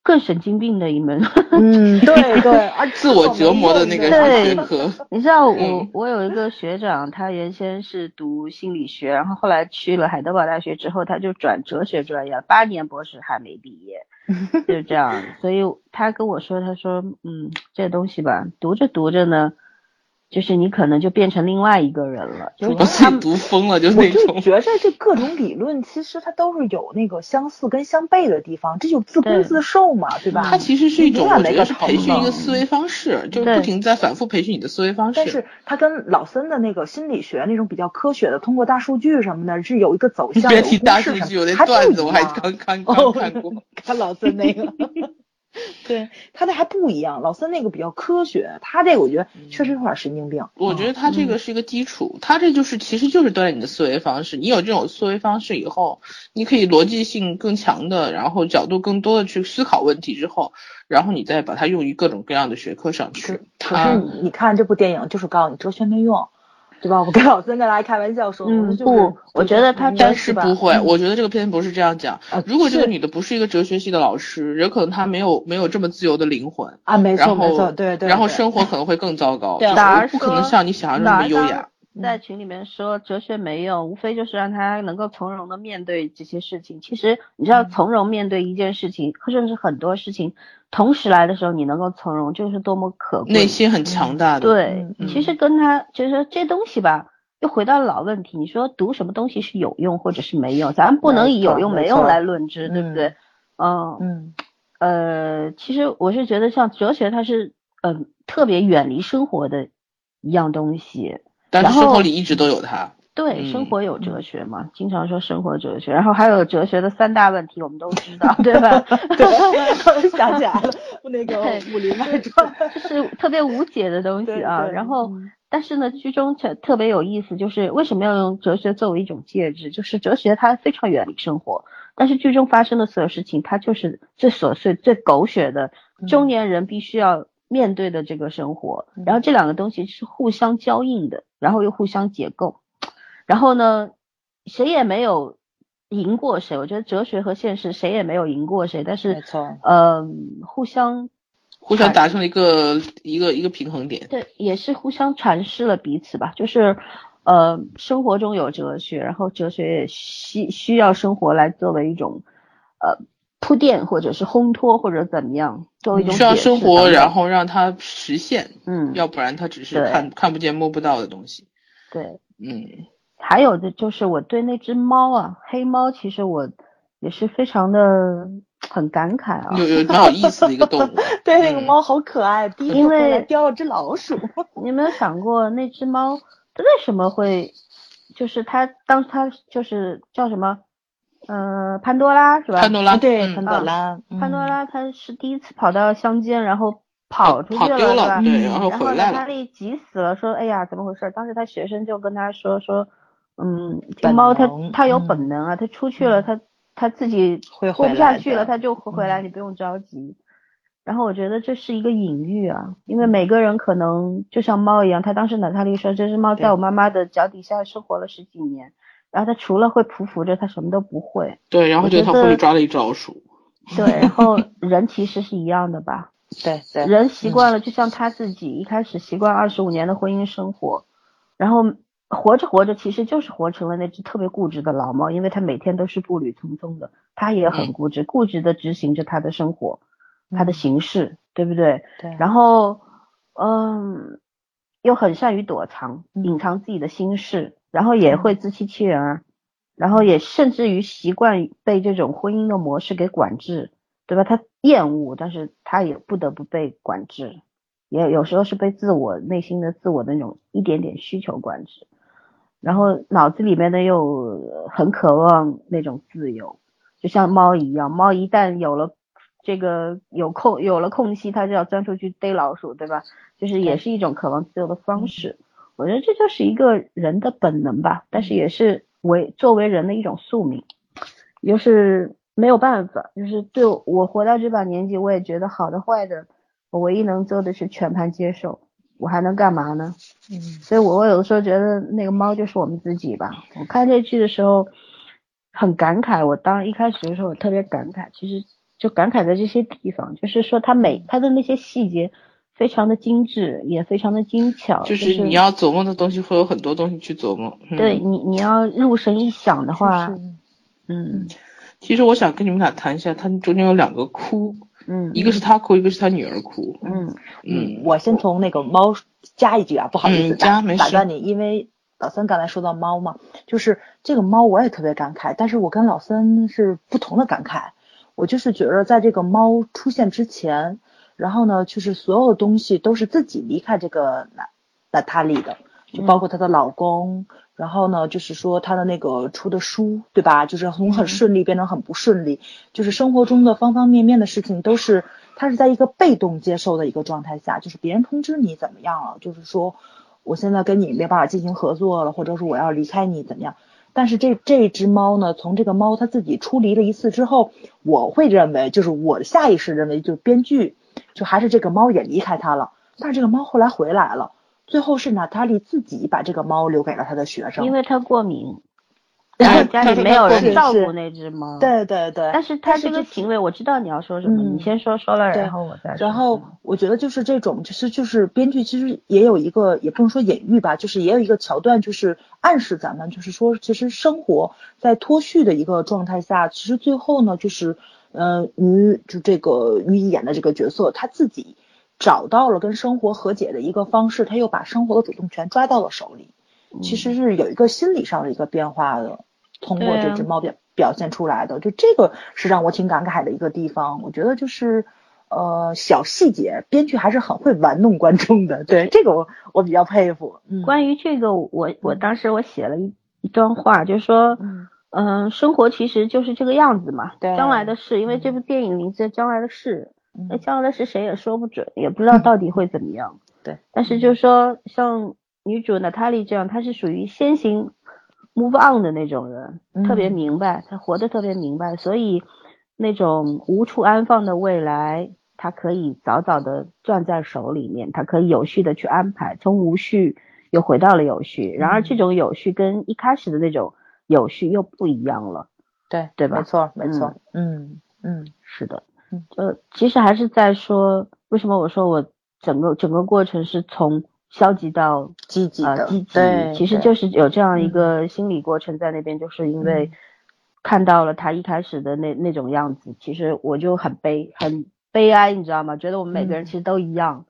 更神经病的一门，嗯，对 对，啊 自我折磨的那个学科。你知道我我有一个学长，他原先是读心理学，然后后来去了海德堡大学之后，他就转哲学专业，八年博士还没毕业，就这样。所以他跟我说，他说，嗯，这东西吧，读着读着呢。就是你可能就变成另外一个人了，就是他们读疯了，就是那种。我就觉着这各种理论其实它都是有那个相似跟相悖的地方，这就自攻自受嘛，对吧？它其实是一种我觉得是培训一个思维方式，就是不停在反复培训你的思维方式。但是它跟老森的那个心理学那种比较科学的，通过大数据什么的，是有一个走向。别提大数据，有那段子我还刚看 刚看过，看老森那个。对他那还不一样，老三那个比较科学，他这个我觉得确实有点神经病。我觉得他这个是一个基础，他这就是其实就是锻炼你的思维方式。你有这种思维方式以后，你可以逻辑性更强的，然后角度更多的去思考问题之后，然后你再把它用于各种各样的学科上去。可是你你看这部电影就是告诉你哲学没用。对吧？我跟老孙跟大家开玩笑说，嗯，不，我觉得他但是不会。我觉得这个片不是这样讲。如果这个女的不是一个哲学系的老师，有可能她没有没有这么自由的灵魂啊，没错没错，对对。然后生活可能会更糟糕，哪不可能像你想象中那么优雅。在群里面说哲学没用，无非就是让他能够从容的面对这些事情。其实你知道，从容面对一件事情，甚至很多事情同时来的时候，你能够从容，就是多么可贵。内心很强大的。对，其实跟他就是这东西吧，又回到老问题。你说读什么东西是有用或者是没用？咱不能以有用没用来论之，对不对？嗯嗯呃，其实我是觉得像哲学，它是嗯特别远离生活的一样东西。但是生活里一直都有它。对，生活有哲学嘛？经常说生活哲学，然后还有哲学的三大问题，我们都知道，对吧？对，想起来了，那个《武林外传》就是特别无解的东 西啊。然后，但是呢，剧中特特别有意思，就是为什么要用哲学作为一种介质？就是哲学它非常远离生活，但是剧中发生的所有事情，它就是最琐碎、最狗血的中年人必须要。面对的这个生活，然后这两个东西是互相交映的，然后又互相解构，然后呢，谁也没有赢过谁。我觉得哲学和现实谁也没有赢过谁，但是没错，呃，互相互相达成了一个一个一个平衡点。对，也是互相阐释了彼此吧。就是呃，生活中有哲学，然后哲学也需需要生活来作为一种呃。铺垫或者是烘托或者怎么样，作为一种需要生活，然后让它实现，嗯，要不然它只是看看不见摸不到的东西。对，嗯，还有的就是我对那只猫啊，黑猫，其实我也是非常的很感慨啊，有有蛮有意思的一个动物，对，那个猫好可爱，因为叼了只老鼠。你有没有想过那只猫它为什么会，就是它当它就是叫什么？呃，潘多拉是吧？潘多拉对，潘多拉，潘多拉他是第一次跑到乡间，然后跑出去了？对，然后回来了。他急死了，说，哎呀，怎么回事？当时他学生就跟他说，说，嗯，这猫它它有本能啊，它出去了，它它自己活不下去了，它就会回来，你不用着急。然后我觉得这是一个隐喻啊，因为每个人可能就像猫一样，他当时娜塔莉说，这只猫在我妈妈的脚底下生活了十几年。然后它除了会匍匐着，它什么都不会。对，然后就他怀里抓了一只老鼠。对，然后 人其实是一样的吧？对对，人习惯了，就像他自己一开始习惯二十五年的婚姻生活，然后活着活着，其实就是活成了那只特别固执的老猫，因为它每天都是步履匆匆的，它也很固执，固执的执行着它的生活，他的形式，对不对？对。然后，嗯，又很善于躲藏，隐藏自己的心事，然后也会自欺欺人，然后也甚至于习惯被这种婚姻的模式给管制。对吧？他厌恶，但是他也不得不被管制，也有时候是被自我内心的自我的那种一点点需求管制，然后脑子里面呢又很渴望那种自由，就像猫一样，猫一旦有了这个有空有了空隙，它就要钻出去逮老鼠，对吧？就是也是一种渴望自由的方式。我觉得这就是一个人的本能吧，但是也是为作为人的一种宿命，就是。没有办法，就是对我活到这把年纪，我也觉得好的坏的，我唯一能做的是全盘接受，我还能干嘛呢？嗯，所以我我有的时候觉得那个猫就是我们自己吧。我看这剧的时候很感慨，我当一开始的时候我特别感慨，其实就感慨在这些地方，就是说它每它的那些细节非常的精致，也非常的精巧。就是你要琢磨的东西会有很多东西去琢磨。对你你要入神一想的话，嗯。其实我想跟你们俩谈一下，它中间有两个哭，嗯，一个是他哭，一个是他女儿哭，嗯嗯，我先从那个猫加一句啊，不好意思打打断你，因为老三刚才说到猫嘛，就是这个猫我也特别感慨，但是我跟老三是不同的感慨，我就是觉得在这个猫出现之前，然后呢，就是所有东西都是自己离开这个娜娜塔莉的，就包括她的老公。然后呢，就是说她的那个出的书，对吧？就是从很顺利变成很不顺利，就是生活中的方方面面的事情都是他是在一个被动接受的一个状态下，就是别人通知你怎么样了，就是说我现在跟你没办法进行合作了，或者说我要离开你怎么样？但是这这只猫呢，从这个猫它自己出离了一次之后，我会认为就是我下意识认为，就是编剧就还是这个猫也离开它了，但是这个猫后来回来了。最后是娜塔莉自己把这个猫留给了她的学生，因为她过敏，然后家里没有人照顾那只猫。对对对。但是他这个行为，我知道你要说什么，你先说说了，然后我再。然后我觉得就是这种，其实就是编剧其实也有一个，也不能说隐喻吧，就是也有一个桥段，就是暗示咱们，就是说其实生活在脱序的一个状态下，其实最后呢，就是呃于就这个于演的这个角色他自己。找到了跟生活和解的一个方式，他又把生活的主动权抓到了手里，其实是有一个心理上的一个变化的，通过这只猫表表现出来的，就这个是让我挺感慨的一个地方。我觉得就是呃小细节，编剧还是很会玩弄观众的，对这个我我比较佩服。嗯。关于这个，我我当时我写了一一段话，就是说，嗯，生活其实就是这个样子嘛，对。将来的事，因为这部电影名字《将来的事》。那将来是谁也说不准，也不知道到底会怎么样。对，但是就是说，像女主娜塔莉这样，她是属于先行 move on 的那种人，特别明白，她活得特别明白，所以那种无处安放的未来，她可以早早的攥在手里面，她可以有序的去安排，从无序又回到了有序。然而，这种有序跟一开始的那种有序又不一样了。对，对吧？没错，没错。嗯嗯，是的。呃，其实还是在说，为什么我说我整个整个过程是从消极到积极的，积极，对，其实就是有这样一个心理过程在那边，就是因为看到了他一开始的那那种样子，其实我就很悲，很悲哀，你知道吗？觉得我们每个人其实都一样，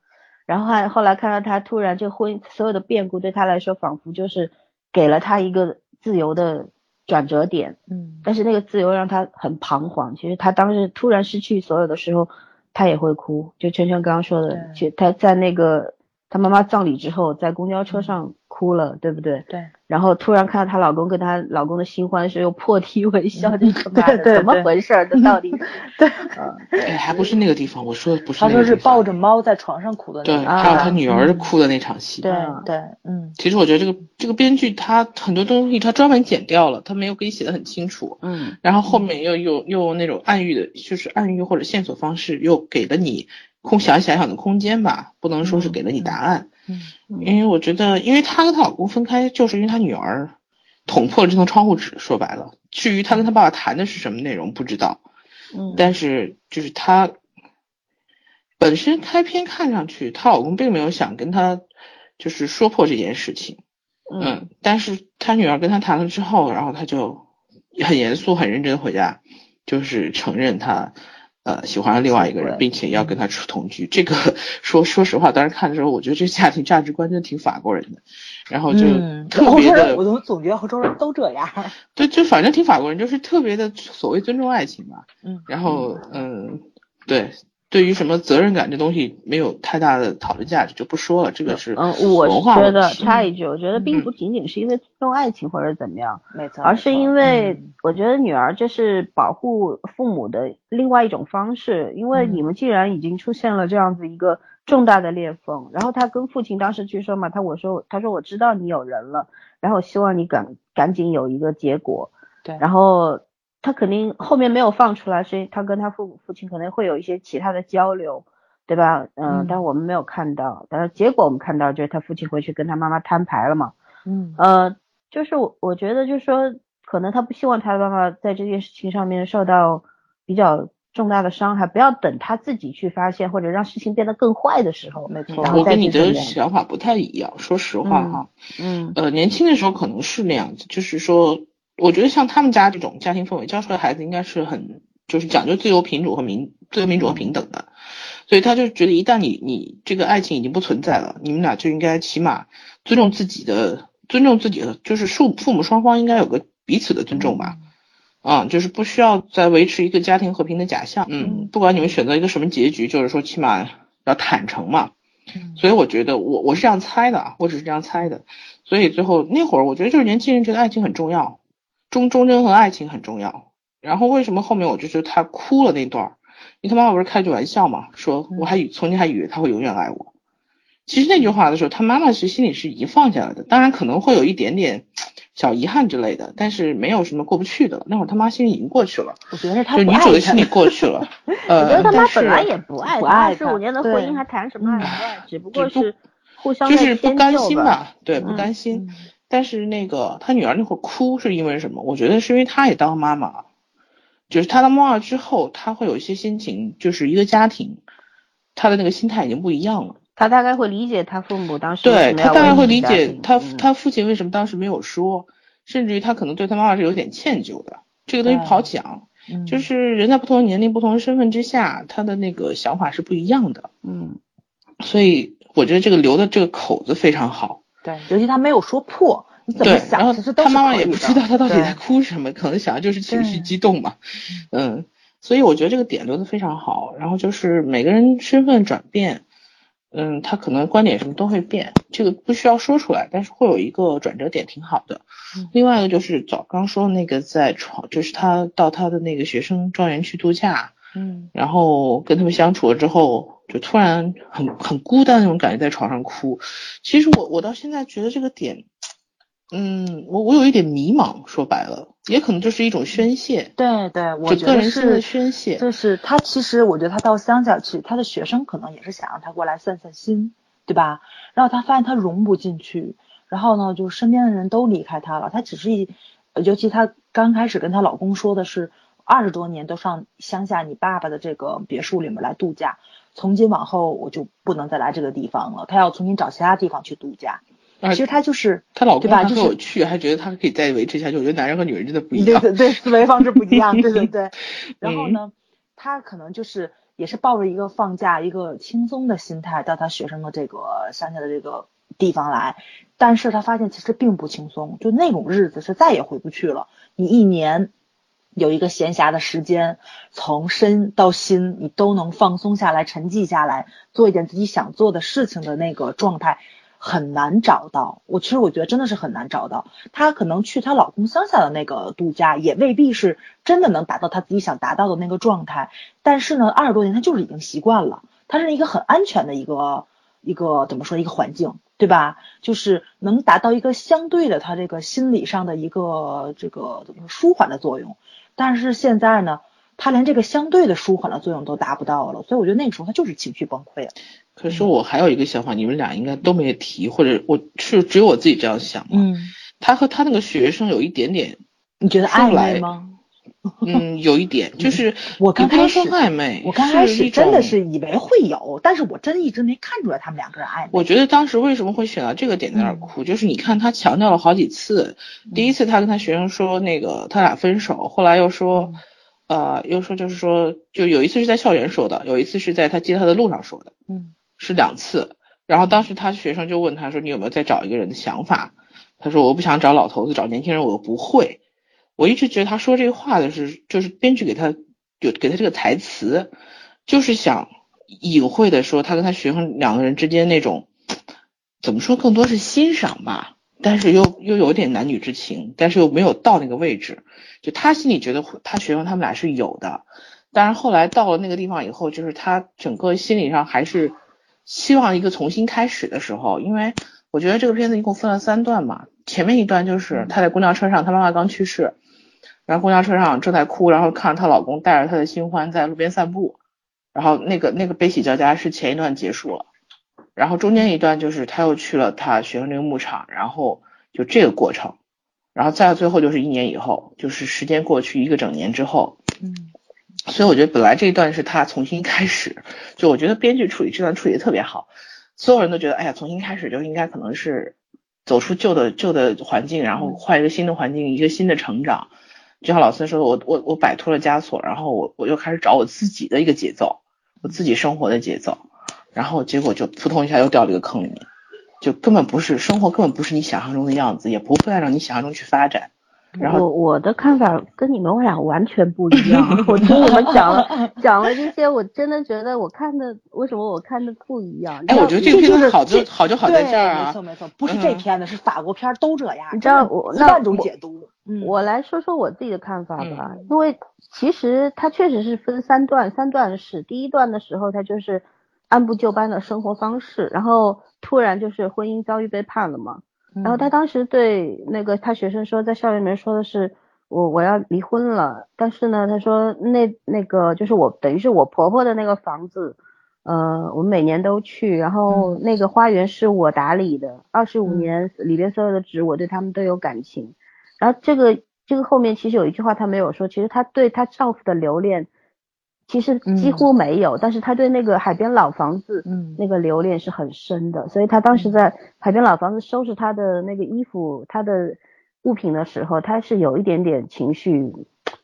然后还后来看到他突然这婚所有的变故对他来说仿佛就是给了他一个自由的。转折点，嗯，但是那个自由让他很彷徨。其实他当时突然失去所有的时候，他也会哭。就圈圈刚刚说的，其实他在那个他妈妈葬礼之后，在公交车上哭了，对不对？对。然后突然看到她老公跟她老公的新欢是又破涕为笑，这他 妈的怎么回事？这到底？对，哎，还不是那个地方，我说的不是。他说是抱着猫在床上哭的那对，还有他女儿哭的那场戏。对对，嗯。其实我觉得这个这个编剧他很多东西他专门剪掉了，他没有给你写的很清楚。嗯。然后后面又又又那种暗喻的，就是暗喻或者线索方式，又给了你空想想想的空间吧，不能说是给了你答案。嗯，因为我觉得，因为她跟她老公分开，就是因为她女儿捅破了这层窗户纸。说白了，至于她跟她爸爸谈的是什么内容，不知道。嗯，但是就是她，本身开篇看上去，她老公并没有想跟她就是说破这件事情，嗯，但是她女儿跟她谈了之后，然后她就很严肃、很认真回家，就是承认他。呃，喜欢上另外一个人，并且要跟他同居。这个 说说实话，当时看的时候，我觉得这家庭价值观真的挺法国人的。然后就特别的，我怎么总觉得欧洲人都这样。对，就反正挺法国人，就是特别的所谓尊重爱情吧。嗯。然后嗯，对。对于什么责任感这东西没有太大的讨论价值，就不说了。这个是嗯，我觉得插一句，我觉得并不仅仅是因为尊重爱情或者怎么样，没错，而是因为我觉得女儿这是保护父母的另外一种方式。因为你们既然已经出现了这样子一个重大的裂缝，然后他跟父亲当时去说嘛，他我说他说我知道你有人了，然后希望你赶赶紧有一个结果。对，然后。他肯定后面没有放出来，所以他跟他父母父亲可能会有一些其他的交流，对吧？嗯，但我们没有看到，但是结果我们看到就是他父亲回去跟他妈妈摊牌了嘛。嗯，呃，就是我我觉得就是说，可能他不希望他的妈妈在这件事情上面受到比较重大的伤害，不要等他自己去发现或者让事情变得更坏的时候。没错，我跟你的想法不太一样，说实话哈。嗯。呃，年轻的时候可能是那样子，就是说。我觉得像他们家这种家庭氛围，教出来孩子应该是很就是讲究自由民主和民自由民主和平等的，所以他就觉得一旦你你这个爱情已经不存在了，你们俩就应该起码尊重自己的尊重自己的，就是父父母双方应该有个彼此的尊重吧，啊，就是不需要再维持一个家庭和平的假象，嗯，不管你们选择一个什么结局，就是说起码要坦诚嘛，所以我觉得我我是这样猜的啊，我只是这样猜的，所以最后那会儿我觉得就是年轻人觉得爱情很重要。忠忠贞和爱情很重要。然后为什么后面我就觉得他哭了那段儿？因为他妈妈不是开句玩笑嘛，说我还以曾经还以为他会永远爱我。其实那句话的时候，他妈妈是心里是已经放下来的，当然可能会有一点点小遗憾之类的，但是没有什么过不去的。那会儿他妈心里已经过去了。我觉得他就女主的心里过去了。呃，我觉得他妈本来也不爱他，二十五年的婚姻还谈什么爱不爱？只不过是互相就是不甘心吧？对，不甘心。但是那个他女儿那会儿哭是因为什么？我觉得是因为她也当妈妈，就是她当妈妈之后，她会有一些心情，就是一个家庭，她的那个心态已经不一样了。她大概会理解她父母当时对她大概会理解她她父亲为什么当时没有说，甚至于她可能对她妈妈是有点歉疚的。这个东西不好讲，就是人在不同的年龄、不同的身份之下，他的那个想法是不一样的。嗯，所以我觉得这个留的这个口子非常好。对，尤其他没有说破，你怎么想？其实他妈妈也不知道他到底在哭什么，可能想的就是情绪激动嘛。嗯，所以我觉得这个点留的非常好。然后就是每个人身份转变，嗯，他可能观点什么都会变，这个不需要说出来，但是会有一个转折点，挺好的。另外一个就是早刚说那个在床，就是他到他的那个学生庄园去度假，嗯，然后跟他们相处了之后。就突然很很孤单那种感觉，在床上哭。其实我我到现在觉得这个点，嗯，我我有一点迷茫。说白了，也可能就是一种宣泄。对对，我觉得是宣泄。就是他其实，我觉得他到乡下去，他的学生可能也是想让他过来散散心，对吧？然后他发现他融不进去，然后呢，就身边的人都离开他了。他只是一，尤其他刚开始跟她老公说的是，二十多年都上乡下你爸爸的这个别墅里面来度假。从今往后我就不能再来这个地方了。他要重新找其他地方去度假。其实他就是他老公，他跟我去，还觉得他可以再维持下去。我觉得男人和女人真的不一样。对对对，思维方式不一样。对对对。然后呢，他可能就是也是抱着一个放假、一个轻松的心态到他学生的这个乡下的这个地方来，但是他发现其实并不轻松，就那种日子是再也回不去了。你一年。有一个闲暇的时间，从身到心，你都能放松下来、沉寂下来，做一点自己想做的事情的那个状态，很难找到。我其实我觉得真的是很难找到。她可能去她老公乡下的那个度假，也未必是真的能达到她自己想达到的那个状态。但是呢，二十多年她就是已经习惯了，她是一个很安全的一个一个怎么说一个环境，对吧？就是能达到一个相对的她这个心理上的一个这个怎么舒缓的作用。但是现在呢，他连这个相对的舒缓的作用都达不到了，所以我觉得那个时候他就是情绪崩溃了。可是我还有一个想法，你们俩应该都没提，或者我是只有我自己这样想嘛？嗯，他和他那个学生有一点点，你觉得暧昧吗？嗯，有一点，就是我刚开始暧昧，我刚开始真的是以为会有，但是我真一直没看出来他们两个人暧昧。我觉得当时为什么会选到这个点在那儿哭，就是你看他强调了好几次，第一次他跟他学生说那个他俩分手，后来又说，呃，又说就是说，就有一次是在校园说的，有一次是在他接他的路上说的，嗯，是两次。然后当时他学生就问他说你有没有再找一个人的想法？他说我不想找老头子，找年轻人我又不会。我一直觉得他说这个话的是，就是编剧给他有给他这个台词，就是想隐晦的说他跟他学生两个人之间那种怎么说，更多是欣赏吧，但是又又有点男女之情，但是又没有到那个位置。就他心里觉得他学生他们俩是有的，但是后来到了那个地方以后，就是他整个心理上还是希望一个重新开始的时候，因为我觉得这个片子一共分了三段嘛，前面一段就是他在公交车上，他妈妈刚去世。然后公交车上正在哭，然后看着她老公带着她的新欢在路边散步，然后那个那个悲喜交加是前一段结束了，然后中间一段就是她又去了她学生那个牧场，然后就这个过程，然后再最后就是一年以后，就是时间过去一个整年之后，嗯，所以我觉得本来这一段是她重新开始，就我觉得编剧处理这段处理的特别好，所有人都觉得哎呀重新开始就应该可能是走出旧的旧的环境，然后换一个新的环境，一个新的成长。就像老孙说的，我我我摆脱了枷锁，然后我我就开始找我自己的一个节奏，我自己生活的节奏，然后结果就扑通一下又掉了一个坑里面，就根本不是生活，根本不是你想象中的样子，也不会按照你想象中去发展。然后我我的看法跟你们俩完全不一样，我听你们讲了 讲了这些，我真的觉得我看的为什么我看的不一样？哎，我觉得这个片子好就好就好在这儿啊，没错没错，不是这片子，是法国片都这样。你知道我那万种解读。我来说说我自己的看法吧，因为其实它确实是分三段，三段式。第一段的时候，他就是按部就班的生活方式，然后突然就是婚姻遭遇背叛了嘛。然后他当时对那个他学生说，在校园里面说的是我我要离婚了，但是呢，他说那那个就是我等于是我婆婆的那个房子，呃，我们每年都去，然后那个花园是我打理的，二十五年里边所有的植我对他们都有感情。然后这个这个后面其实有一句话她没有说，其实她对她丈夫的留恋。其实几乎没有，但是她对那个海边老房子，嗯，那个留恋是很深的，所以她当时在海边老房子收拾她的那个衣服、她的物品的时候，她是有一点点情绪，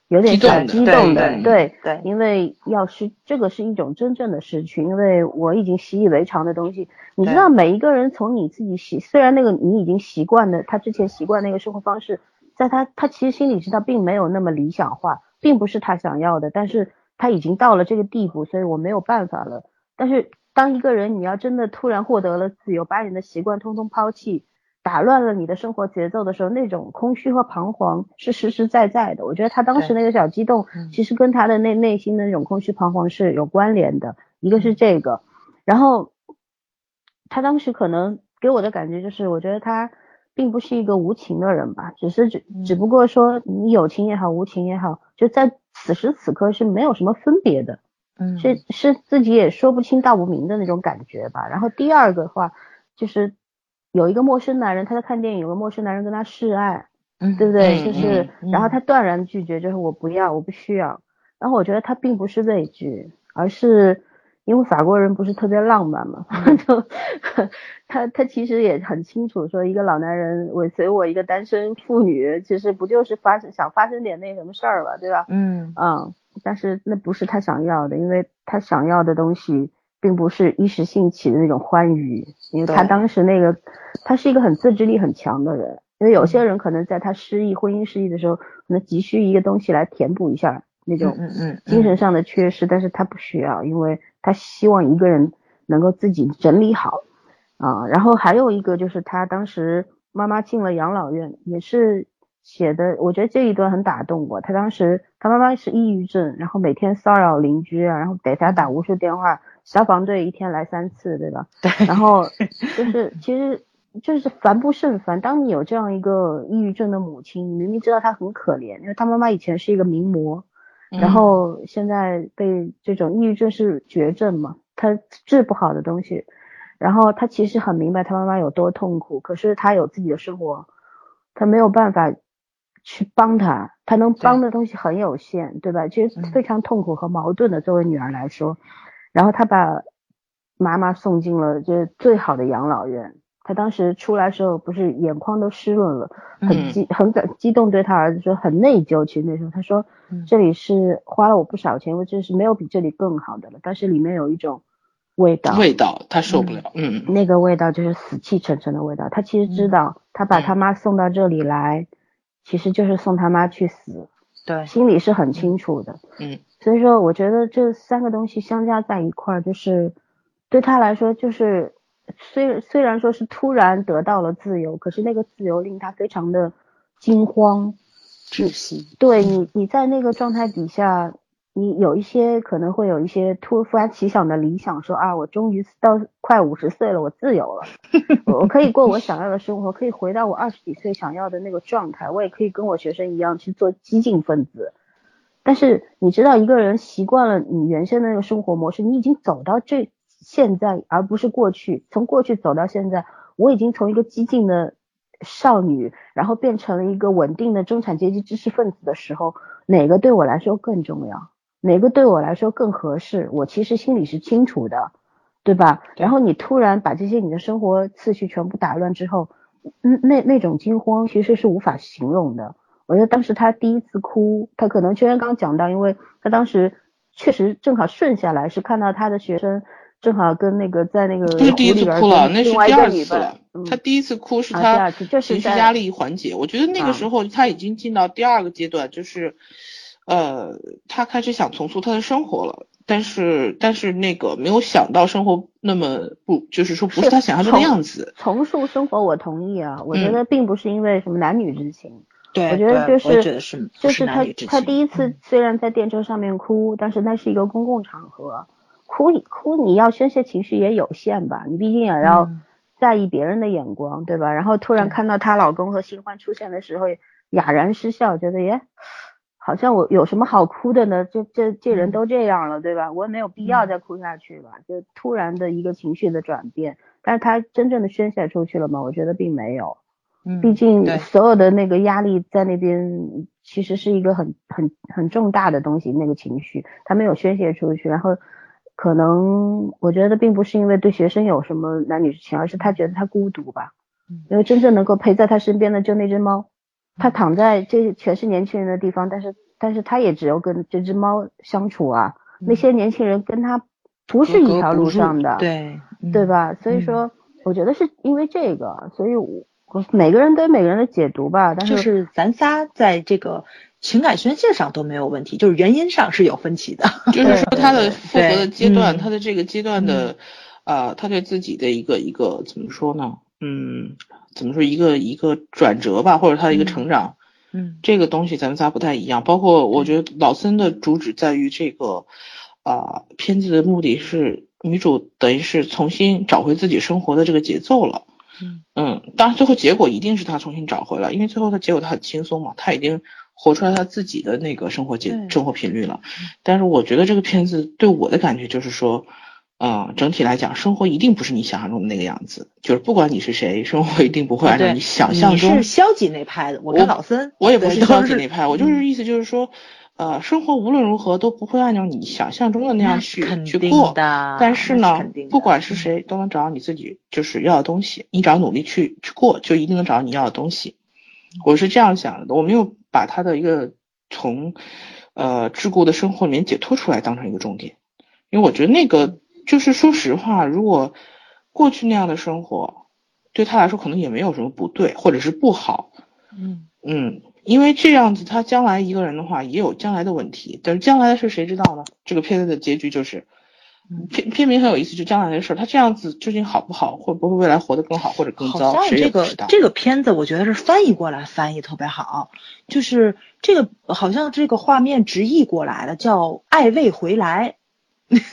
有点小激动的，对对，因为要失这个是一种真正的失去，因为我已经习以为常的东西，你知道每一个人从你自己习，虽然那个你已经习惯了，他之前习惯那个生活方式，在他他其实心里知道并没有那么理想化，并不是他想要的，但是。他已经到了这个地步，所以我没有办法了。但是当一个人你要真的突然获得了自由，把你的习惯通通抛弃，打乱了你的生活节奏的时候，那种空虚和彷徨是实实在在的。我觉得他当时那个小激动，其实跟他的内内心的那种空虚彷徨是有关联的。一个是这个，然后他当时可能给我的感觉就是，我觉得他并不是一个无情的人吧，只是只只不过说你有情也好，无情也好，就在。此时此刻是没有什么分别的，嗯，是是自己也说不清道不明的那种感觉吧。然后第二个话就是有一个陌生男人，他在看电影，有个陌生男人跟他示爱，嗯，对不对？就是然后他断然拒绝，就是我不要，我不需要。然后我觉得他并不是畏惧，而是。因为法国人不是特别浪漫嘛，就他他其实也很清楚，说一个老男人尾随我一个单身妇女，其实不就是发生想发生点那什么事儿吧，对吧？嗯嗯，但是那不是他想要的，因为他想要的东西并不是一时兴起的那种欢愉，因为他当时那个他是一个很自制力很强的人，因为有些人可能在他失意婚姻失意的时候，可能急需一个东西来填补一下那种精神上的缺失，但是他不需要，因为。他希望一个人能够自己整理好啊，然后还有一个就是他当时妈妈进了养老院，也是写的，我觉得这一段很打动我。他当时他妈妈是抑郁症，然后每天骚扰邻居啊，然后给他打无数电话，消防队一天来三次，对吧？对。然后 就是其实就是烦不胜烦。当你有这样一个抑郁症的母亲，你明明知道她很可怜，因为她妈妈以前是一个名模。然后现在被这种抑郁症是绝症嘛，他治不好的东西，然后他其实很明白他妈妈有多痛苦，可是他有自己的生活，他没有办法去帮他，他能帮的东西很有限，对吧？其实嗯非常痛苦和矛盾的，作为女儿来说。然后他把妈妈送进了就是最好的养老院。他当时出来时候，不是眼眶都湿润了，很嗯。激很感激动，对他儿子说很内疚。其实那时候。他说嗯，这里是花了我不少钱，我这是没有比这里更好的了，但是里面有一种味道，味道他受不了，嗯。那个味道就是死气沉沉的味道。他其实知道，他把他妈送到这里来，其实就是送他妈去死，对，心里是很清楚的。嗯。所以说，我觉得这三个东西相加在一块儿，就是对他来说，就是虽虽然说是突然得到了自由，可是那个自由令他非常的惊慌。窒息，对你，你在那个状态底下，你有一些可能会有一些突发奇想的理想，说啊，我终于到快五十岁了，我自由了，我我可以过我想要的生活，可以回到我二十几岁想要的那个状态，我也可以跟我学生一样去做激进分子。但是你知道，一个人习惯了你原先的那个生活模式，你已经走到这现在，而不是过去。从过去走到现在，我已经从一个激进的少女，然后变成了一个稳定的中产阶级知识分子的时候，哪个对我来说更重要？哪个对我来说更合适？我其实心里是清楚的，对吧？然后你突然把这些你的生活次序全部打乱之后，嗯，那那种惊慌其实是无法形容的。我觉得当时他第一次哭，他可能圈圈刚讲到，因为他当时确实正好顺下来，是看到他的学生正好跟那个在那个不是第一次哭了，那是第二次了。嗯他第一次哭是他情绪压力缓解，我觉得那啊个时候他已经进到第二个阶段，就是呃，他开始想重塑他的生活了。但是但是那个没有想到生活那么不，就是说不是他想象中的样子。重塑生活，我同意啊。我觉嗯得并不是因为什么男女之情，对，我觉得就是就是他他第一次嗯虽然在电车上面哭，但是那是一个公共场合，哭哭你要宣泄情绪也有限吧，你毕竟也要嗯在意别人的眼光，对吧？然后突然看到她老公和新欢出现的时候，哑然失笑，觉得耶，好像我有什么好哭的呢？这这这人嗯都这样了，对吧？我也没有必要嗯再哭下去了，就突然的一个情绪的转变，但是她真正的宣泄出去了吗？我觉得并没有。嗯毕竟所有的那个压力在那边，其实是一个很很很重大的东西，那个情绪他没有宣泄出去，然后可能我觉得并不是因为对学生有什么男女之情，而是他觉得他孤独吧嗯，因为真正能够陪在他身边的就那只猫，他躺在这全是年轻人的地方，但是但是他也只有跟这只猫相处啊，那些年轻人跟他不是一条路上的，对对？吧？所以嗯说，我觉得是因为这个，所以我我每个人都有每个人的解读吧。但是就是咱仨在这个情感宣泄上都没有问题，就是原因上是有分歧的。就是说他的复合的阶段，嗯他的这个阶段的，呃，他对自己的一个一个怎么说呢？嗯，怎么说一个一个转折吧，或者他的一个嗯成长，嗯这个东西咱们仨不太一样。包括我觉得老森的主旨在于这个，啊、片子的目的是女主等于是重新找回自己生活的这个节奏了。嗯嗯，当然最后结果一定是她重新找回来，因为最后的结果她很轻松嘛，她已经活出来他自己的那个生活节生活频率了。但是我觉得这个片子对我的感觉就是说，呃，整体来讲，生活一定不是你想象中的那个样子，就是不管你是谁，生活一定不会按照你想象中。你是消极那派的，我跟我老森，我也不是消极那派，我就嗯是意思就是说，呃，生活无论如何都不会按照你想象中的那样去去过。的但是呢不管是嗯谁，都能找到你自己就是要的东西。你只要努力去去过，就一定能找到你要的东西。我是这样想的，我没有把他的一个从呃桎梏的生活里面解脱出来当成一个重点，因为我觉得那个就是说实话，如果过去那样的生活对他来说可能也没有什么不对或者是不好，嗯。嗯，因为这样子，他将来一个人的话也有将来的问题，但是将来的事谁知道呢？这个片子的结局就是，嗯片片名很有意思，就将来的事儿，他这样子究竟好不好，会不会未来活得更好或者更好糟，像这个。这个片子，我觉得是翻译过来翻译特别好，就是这个好像这个画面直译过来的，叫《爱未回来》，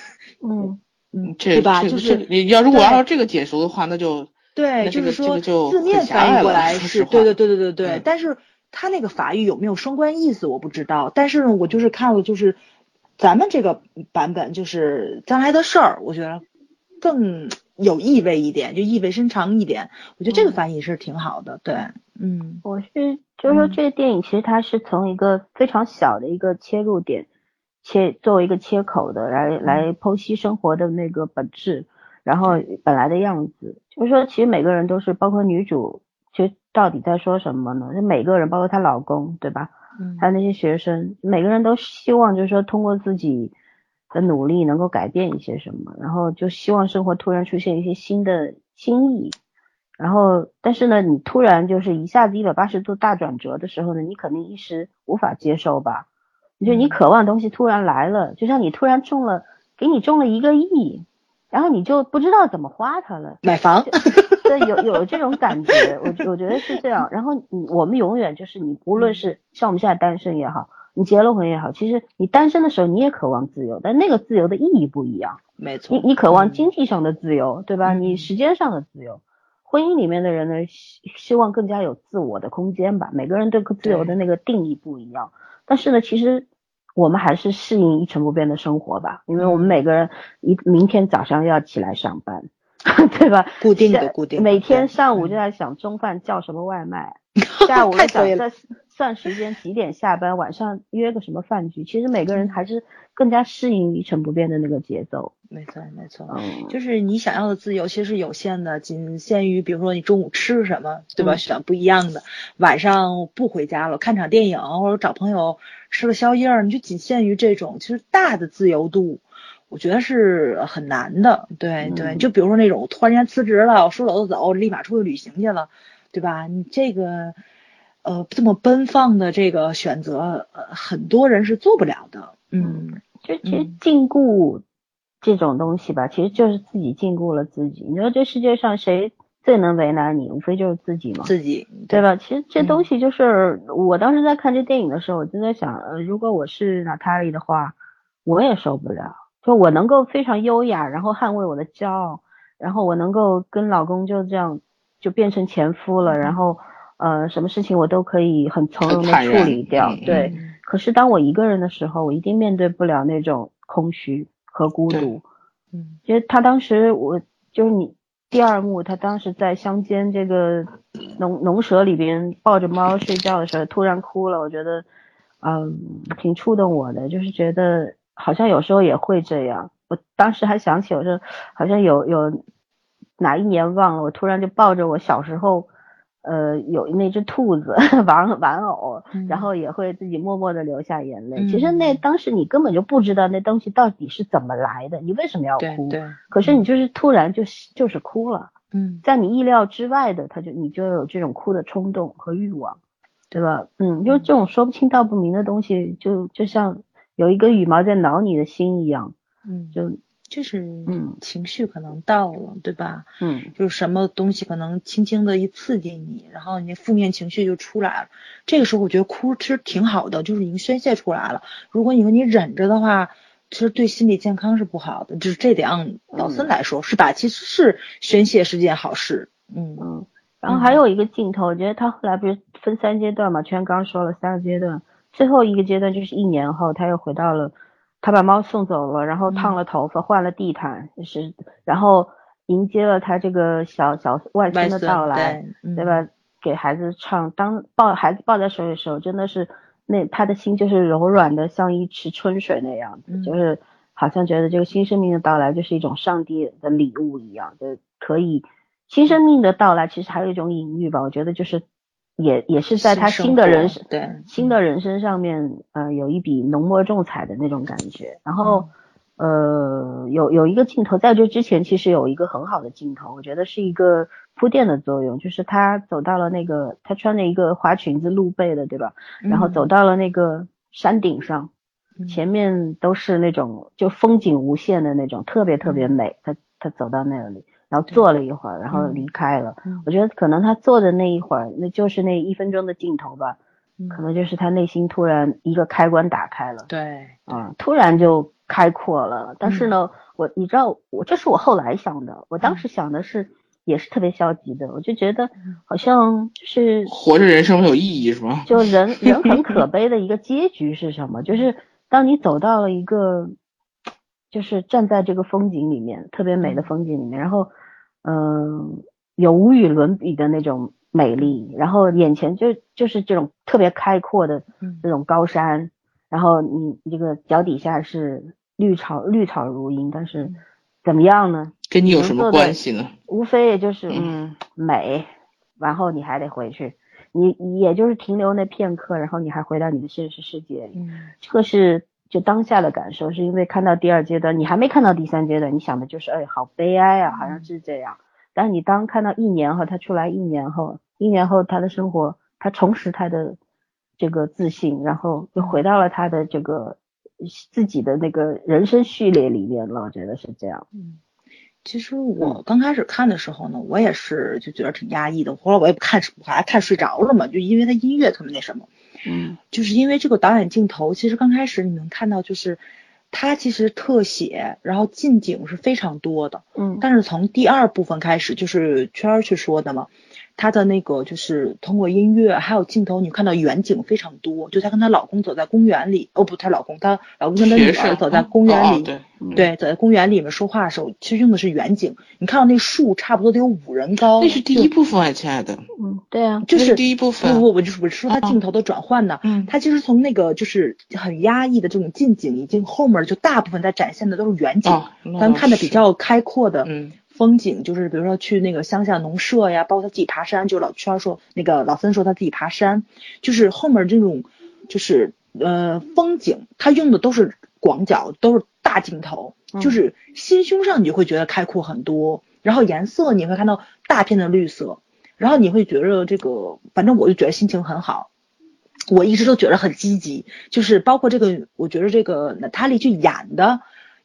嗯，嗯，这对吧？就是你要如果按照这个解读的话，那就对，那这个就是说这个就字面翻译过来是对对对对对对，嗯但是他那个法语有没有双关意思我不知道，但是呢，我就是看了就是咱们这个版本就是将来的事儿，我觉得更有意味一点，就意味深长一点。我觉得这个翻译是挺好的，对，嗯，我是就是说这个电影其实它是从一个非常小的一个切入点切作为一个切口的来来剖析生活的那个本质，然后本来的样子，就是说其实每个人都是包括女主，其实到底在说什么呢？就每个人包括她老公，对吧？嗯还有那些学生，每个人都希望就是说通过自己的努力能够改变一些什么，然后就希望生活突然出现一些新的新意，然后但是呢，你突然就是一下子一百八十度大转折的时候呢，你肯定一时无法接受吧？你就你渴望的东西突然来了，就像你突然中了，给你中了一个亿，然后你就不知道怎么花它了。买房，对，有 有这种感觉，我我觉得是这样。然后你我们永远就是你，无论是像我们现在单身也好，你结了婚也好，其实你单身的时候你也渴望自由，但那个自由的意义不一样。没错，你你渴望嗯经济上的自由，对吧？嗯你时间上的自由。婚姻里面的人呢，希希望更加有自我的空间吧。每个人对自由的那个定义不一样，但是呢，其实我们还是适应一成不变的生活吧，因为我们每个人一明天早上要起来上班，对吧？固定的固定的每天上午就在想中饭叫什么外卖，下午 太对了想在算时间几点下班，晚上约个什么饭局。其实每个人还是更加适应一成不变的那个节奏。没错没错。嗯，就是你想要的自由其实是有限的，仅限于比如说你中午吃什么，对吧？嗯选不一样的，晚上不回家了，看场电影或者找朋友吃个宵夜儿，你就仅限于这种。其实大的自由度，我觉得是很难的。对对，嗯就比如说那种突然间辞职了，我说走就走，立马出去旅行去了，对吧？你这个呃这么奔放的这个选择，呃，很多人是做不了的。嗯就其实嗯禁锢这种东西吧，其实就是自己禁锢了自己。你说这世界上谁最能为难你，无非就是自己嘛。自己对吧？其实这嗯东西就是、我当时在看这电影的时候，我就在想，呃，如果我是娜塔莉的话，我也受不了。就我能够非常优雅，然后捍卫我的骄傲，然后我能够跟老公就这样就变成前夫了，然后呃，什么事情我都可以很从容的处理掉。嗯对，嗯可是当我一个人的时候，我一定面对不了那种空虚和孤独。嗯其实他当时我就是你第二幕，他当时在乡间这个农农舍里边抱着猫睡觉的时候，突然哭了，我觉得嗯挺触动我的，就是觉得好像有时候也会这样。我当时还想起，我说好像有有哪一年忘了，我突然就抱着我小时候。呃，有那只兔子 玩玩偶，嗯然后也会自己默默的流下眼泪。其实嗯那当时你根本就不知道那东西到底是怎么来的，你为什么要哭？对对，可是你就是突然就是就是哭了，嗯在你意料之外的，他就你就有这种哭的冲动和欲望，对吧？嗯，就是这种说不清道不明的东西，就就像有一根羽毛在挠你的心一样，嗯，就就是嗯情绪可能到了，对吧？嗯就是什么东西可能轻轻的一刺激你，然后你负面情绪就出来了。这个时候我觉得哭其实挺好的，就是已经宣泄出来了。如果你说你忍着的话，其实对心理健康是不好的。就是这点，嗯老孙来说是吧？其实是宣泄是件好事。嗯嗯。然后还有一个镜头，我觉得他后来不是分三阶段嘛？全刚说了三个阶段，最后一个阶段就是一年后，他又回到了，他把猫送走了，然后烫了头发，换了地毯，就是然后迎接了他这个小小外孙的到来，对吧？给孩子唱，当抱孩子抱在手里的时候，真的是那他的心就是柔软的，像一池春水那样子，嗯。就是好像觉得这个新生命的到来就是一种上帝的礼物一样，就可以新生命的到来其实还有一种隐喻吧，我觉得就是也也是在他新的人生对新的人生上面，呃，有一笔浓墨重彩的那种感觉。然后，呃，有有一个镜头，在这之前其实有一个很好的镜头，我觉得是一个铺垫的作用，就是他走到了那个，他穿着一个花裙子露背的，对吧？然后走到了那个山顶上，嗯前面都是那种就风景无限的那种，特别特别美。他他走到那里，然后坐了一会儿，然后离开了。嗯我觉得可能他坐的那一会儿，那就是那一分钟的镜头吧，嗯可能就是他内心突然一个开关打开了，对啊、突然就开阔了。但是呢，我你知道，我这是我后来想的，我当时想的是。也是特别消极的，我就觉得好像就是活着人生没有意义是吗？就人人很可 悲的一个结局是什么？就是当你走到了一个，就是站在这个风景里面，特别美的风景里面，然后嗯，有无与伦比的那种美丽，然后眼前就就是这种特别开阔的这种高山，然后你这个脚底下是绿草绿草如茵，但是怎么样呢？跟你有什么关系呢？无非也就是嗯。美，然后你还得回去，你也就是停留那片刻，然后你还回到你的现实世界。里，这个是。就当下的感受，是因为看到第二阶段，你还没看到第三阶段，你想的就是哎，好悲哀啊，好像是这样。但是你当看到一年后他出来，一年后，一年后他的生活，他重拾他的这个自信，然后又回到了他的这个自己的那个人生序列里面了。我觉得是这样。嗯，其实我刚开始看的时候呢，我也是就觉得挺压抑的，后来我也不看，我还看睡着了嘛，就因为他音乐特别那什么。嗯，就是因为这个导演镜头，其实刚开始你能看到，就是他其实特写，然后近景是非常多的。嗯，但是从第二部分开始，就是圈儿去说的嘛。她的那个就是通过音乐还有镜头，你看到远景非常多。就她跟她老公走在公园里，哦不，她老公，她老公跟她女儿走在公园里，对，走在公园里面说话的时候，其实用的是远景。你看到那树差不多得有五人高。那是第一部分啊，亲爱的。嗯，对啊，就是第一部分。不不，我就是我是说他镜头的转换呢。嗯。他其实从那个就是很压抑的这种近景，已经后面就大部分在展现的都是远景，咱们看的比较开阔的。嗯。风景就是比如说去那个乡下农舍呀，包括他自己爬山，就老圈说那个老森说他自己爬山，就是后面这种就是呃风景，他用的都是广角，都是大镜头，就是心胸上你就会觉得开阔很多，然后颜色你会看到大片的绿色，然后你会觉得这个，反正我就觉得心情很好，我一直都觉得很积极，就是包括这个，我觉得这个娜塔莉去演的。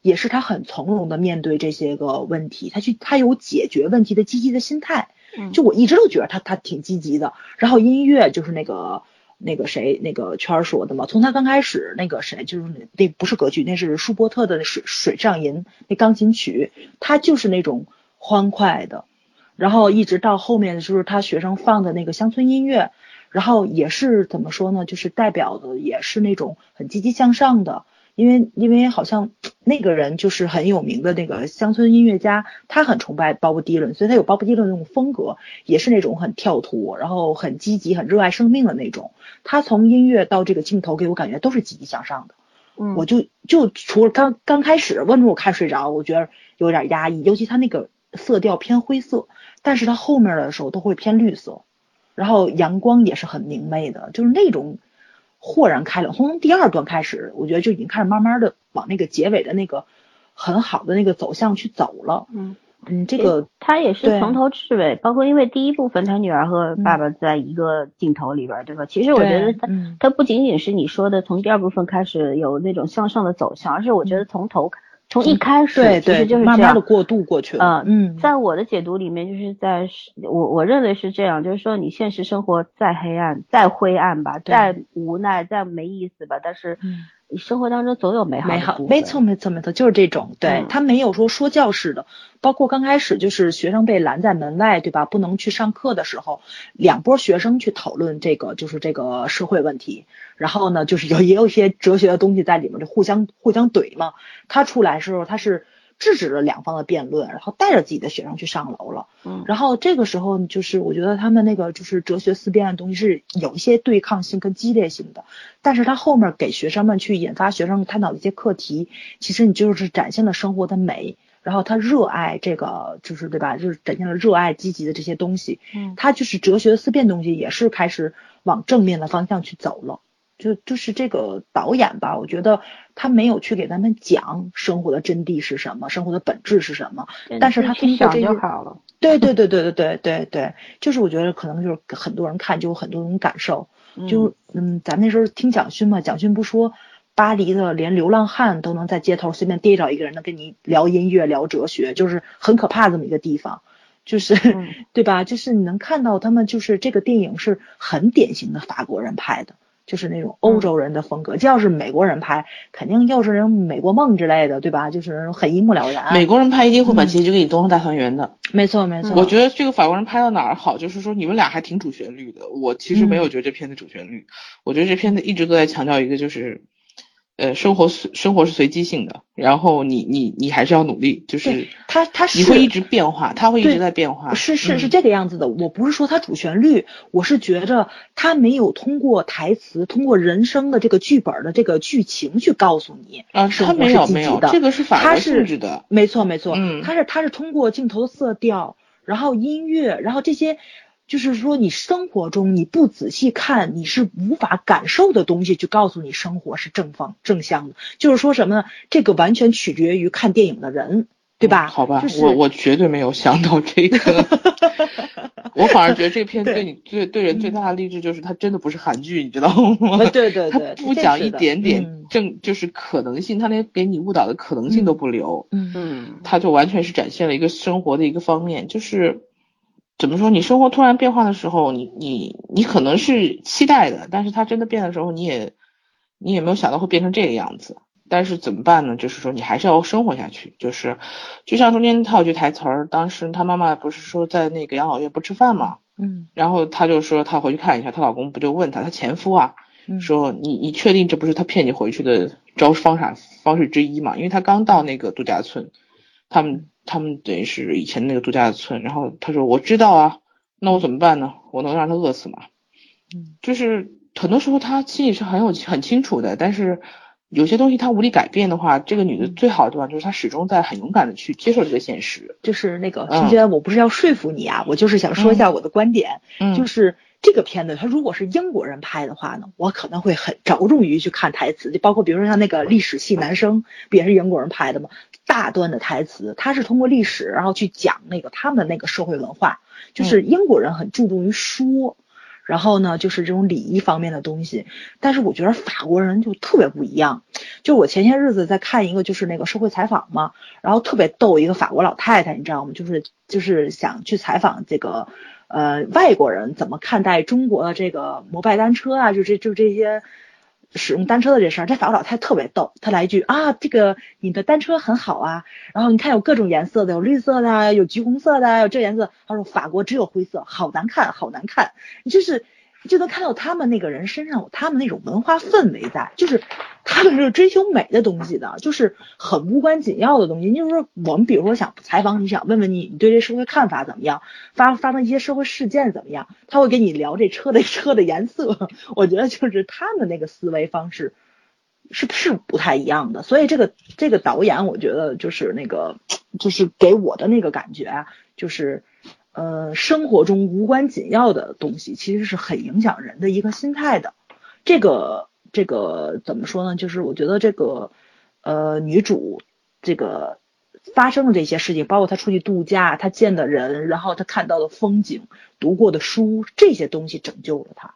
也是他很从容的面对这些个问题，他去他有解决问题的积极的心态，就我一直都觉得他他挺积极的。然后音乐就是那个那个谁那个圈说的嘛，从他刚开始那个谁就是那不是歌剧，那是舒伯特的水水上吟那钢琴曲，他就是那种欢快的。然后一直到后面就是他学生放的那个乡村音乐，然后也是怎么说呢，就是代表的也是那种很积极向上的。因为因为好像那个人就是很有名的那个乡村音乐家，他很崇拜鲍勃迪伦，所以他有鲍勃迪伦那种风格，也是那种很跳脱，然后很积极、很热爱生命的那种。他从音乐到这个镜头给我感觉都是积极向上的。嗯，我就就除了刚刚开始，为什么我看睡着？我觉得有点压抑，尤其他那个色调偏灰色，但是他后面的时候都会偏绿色，然后阳光也是很明媚的，就是那种。豁然开朗，从第二段开始，我觉得就已经开始慢慢的往那个结尾的那个很好的那个走向去走了。嗯嗯，这个他也是从头至尾，包括因为第一部分他女儿和爸爸在一个镜头里边，对吧？其实我觉得他他不仅仅是你说的从第二部分开始有那种向上的走向，而是我觉得从头。从一开始，对对，就是慢慢的过渡过去了。嗯嗯，在我的解读里面，就是在我我认为是这样，就是说你现实生活再黑暗、再灰暗吧，再无奈、再没意思吧，但是。你生活当中总有美好，美好，没错，没错，没错，就是这种。对他没有说说教式的，包括刚开始就是学生被拦在门外，对吧？不能去上课的时候，两波学生去讨论这个，就是这个社会问题。然后呢，就是有也有一些哲学的东西在里面，就互相互相怼嘛。他出来时候，他是。制止了两方的辩论，然后带着自己的学生去上楼了。嗯，然后这个时候就是我觉得他们那个就是哲学思辨的东西是有一些对抗性跟激烈性的，但是他后面给学生们去引发学生探讨的一些课题，其实你就是展现了生活的美，然后他热爱这个就是对吧？就是展现了热爱积极的这些东西。嗯，他就是哲学思辨东西也是开始往正面的方向去走了。就就是这个导演吧，我觉得他没有去给咱们讲生活的真谛是什么，生活的本质是什么，但是他通过这就好了。对对对对对对对对，就是我觉得可能就是很多人看就有很多种感受。就嗯，咱那时候听蒋勋嘛，蒋勋不说巴黎的连流浪汉都能在街头随便逮着一个人能跟你聊音乐聊哲学，就是很可怕这么一个地方，就是对吧？就是你能看到他们就是这个电影是很典型的法国人拍的。就是那种欧洲人的风格，这要是美国人拍，肯定又是人美国梦之类的，对吧？就是很一目了然。美国人拍一定会把结局给你东方大团圆的。没错没错。我觉得这个法国人拍到哪儿好，就是说你们俩还挺主旋律的。我其实没有觉得这片子主旋律，我觉得这片子一直都在强调一个就是呃，生活是生活是随机性的，然后你你你还是要努力，就是对他他是你会一直变化，他会一直在变化，是是是嗯这个样子的。我不是说它主旋律，我是觉着他没有通过台词，通过人生的这个剧本的这个剧情去告诉你啊，他没有没有，的。这个是法国他是性质的，没错没错，嗯他是他是通过镜头的色调，然后音乐，然后这些。就是说，你生活中你不仔细看，你是无法感受的东西，去告诉你生活是正方正向的。就是说什么呢？这个完全取决于看电影的人，对吧？嗯好吧，就是我我绝对没有想到这个，我反而觉得这个片对对你最对人最大的励志就是它真的不是韩剧，你知道吗？呃对对它对，不讲一点点嗯正就是可能性，它连给你误导的可能性都不留，嗯嗯，它就完全是展现了一个生活的一个方面，就是怎么说，你生活突然变化的时候，你你你可能是期待的，但是它真的变的时候，你也你也没有想到会变成这个样子。但是怎么办呢？就是说你还是要生活下去。就是就像中间他有句台词儿，当时他妈妈不是说在那个养老院不吃饭嘛，嗯然后她就说她回去看一下，她老公不就问她，她前夫啊，嗯说你你确定这不是他骗你回去的招方法方式之一嘛？因为他刚到那个度假村，他们他们等于是以前那个度假村，然后他说我知道啊，那我怎么办呢？我能让他饿死吗？嗯，就是很多时候他心里是很有很清楚的，但是有些东西他无力改变的话，这个女的最好的地方就是她始终在很勇敢的去接受这个现实。就是那个嗯芊芊，我不是要说服你啊，我就是想说一下我的观点，嗯，就是这个片子，它如果是英国人拍的话呢，我可能会很着重于去看台词，就包括比如说像那个历史系男生，不也是英国人拍的吗？大段的台词，他是通过历史然后去讲那个他们的那个社会文化，就是英国人很注重于说。然后呢，就是这种礼仪方面的东西，但是我觉得法国人就特别不一样。就我前些日子在看一个就是那个社会采访嘛，然后特别逗一个法国老太太，你知道吗？就是就是想去采访这个呃外国人怎么看待中国的这个摩拜单车啊，就这就这些使用单车的这事儿。这法国老太太特别逗，她来一句啊，这个你的单车很好啊，然后你看有各种颜色的，有绿色的，有橘红色的，有这颜色。她说法国只有灰色，好难看，好难看。你就是就能看到他们那个人身上有他们那种文化氛围在，就是他们是追求美的东西的，就是很无关紧要的东西。就是说，我们比如说想采访你，想问问你，你对这社会看法怎么样？发发生一些社会事件怎么样？他会跟你聊这车的 车的颜色。我觉得就是他们那个思维方式是是不太一样的。所以这个这个导演，我觉得就是那个就是给我的那个感觉啊，就是。呃，生活中无关紧要的东西，其实是很影响人的一个心态的。这个这个怎么说呢？就是我觉得这个呃女主这个发生的这些事情，包括她出去度假，她见的人，然后她看到的风景，读过的书，这些东西拯救了她。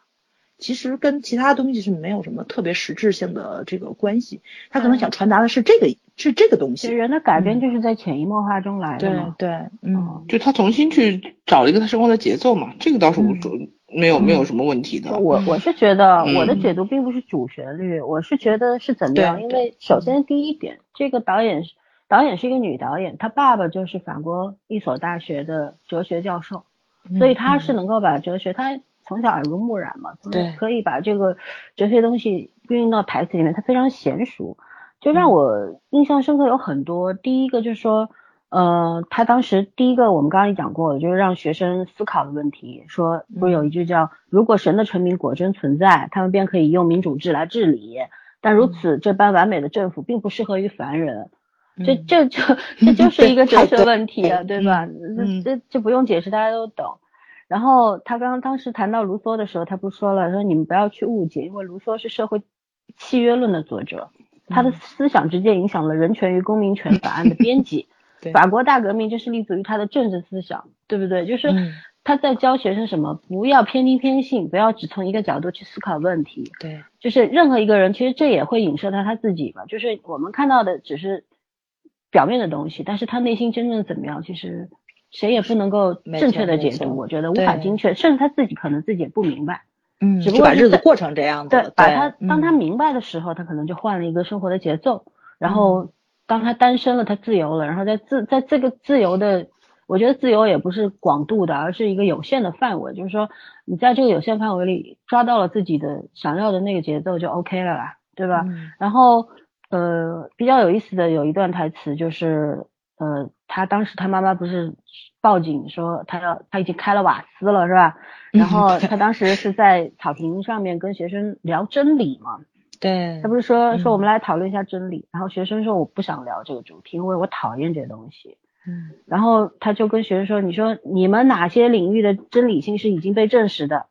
其实跟其他东西是没有什么特别实质性的这个关系。他可能想传达的是这个是这个东西。其实人的改变就是在潜移默化中来的对。对，嗯，就他重新去找了一个他生活的节奏嘛，这个倒是无所没有没有什么问题的。我我是觉得嗯我的解读并不是主旋律，我是觉得是怎么样？因为首先第一点，这个导演是导演是一个女导演，她爸爸就是法国一所大学的哲学教授，所以她是能够把哲学，她从小耳濡目染嘛，对可以把这个哲学东西运用到台词里面，他非常娴熟，就让我印象深刻有很多。第一个就是说。呃，他当时第一个我们刚刚也讲过了，就是让学生思考的问题，说不是有一句叫“如果神的臣民果真存在，他们便可以用民主制来治理，但如此这般完美的政府并不适合于凡人”，这这就 这就是一个哲学问题啊，对吧？这这这不用解释，大家都懂。然后他刚刚当时谈到卢梭的时候，他不说了，说你们不要去误解，因为卢梭是社会契约论的作者，他的思想直接影响了《人权与公民权法案》的编辑。法国大革命就是立足于他的政治思想，对不对？就是他在教学生什么，不要偏听偏信，不要只从一个角度去思考问题。对，就是任何一个人，其实这也会影射到他自己吧。就是我们看到的只是表面的东西，但是他内心真正怎么样，其实谁也不能够正确的解读。我觉得无法精确，甚至他自己可能自己也不明白。嗯，只不过把日子过成这样子。对，把他当他明白的时候，他可能就换了一个生活的节奏，然后。当他单身了，他自由了，然后在自在这个自由的，我觉得自由也不是广度的，而是一个有限的范围，就是说你在这个有限范围里抓到了自己的想要的那个节奏就 OK 了啦，对吧？嗯然后呃，比较有意思的有一段台词就是，呃，他当时他妈妈不是报警说他要他已经开了瓦斯了是吧？然后他当时是在草坪上面跟学生聊真理嘛，对他不是说嗯说我们来讨论一下真理，然后学生说我不想聊这个主题，因为我讨厌这东西。嗯然后他就跟学生说：“你说你们哪些领域的真理性是已经被证实的，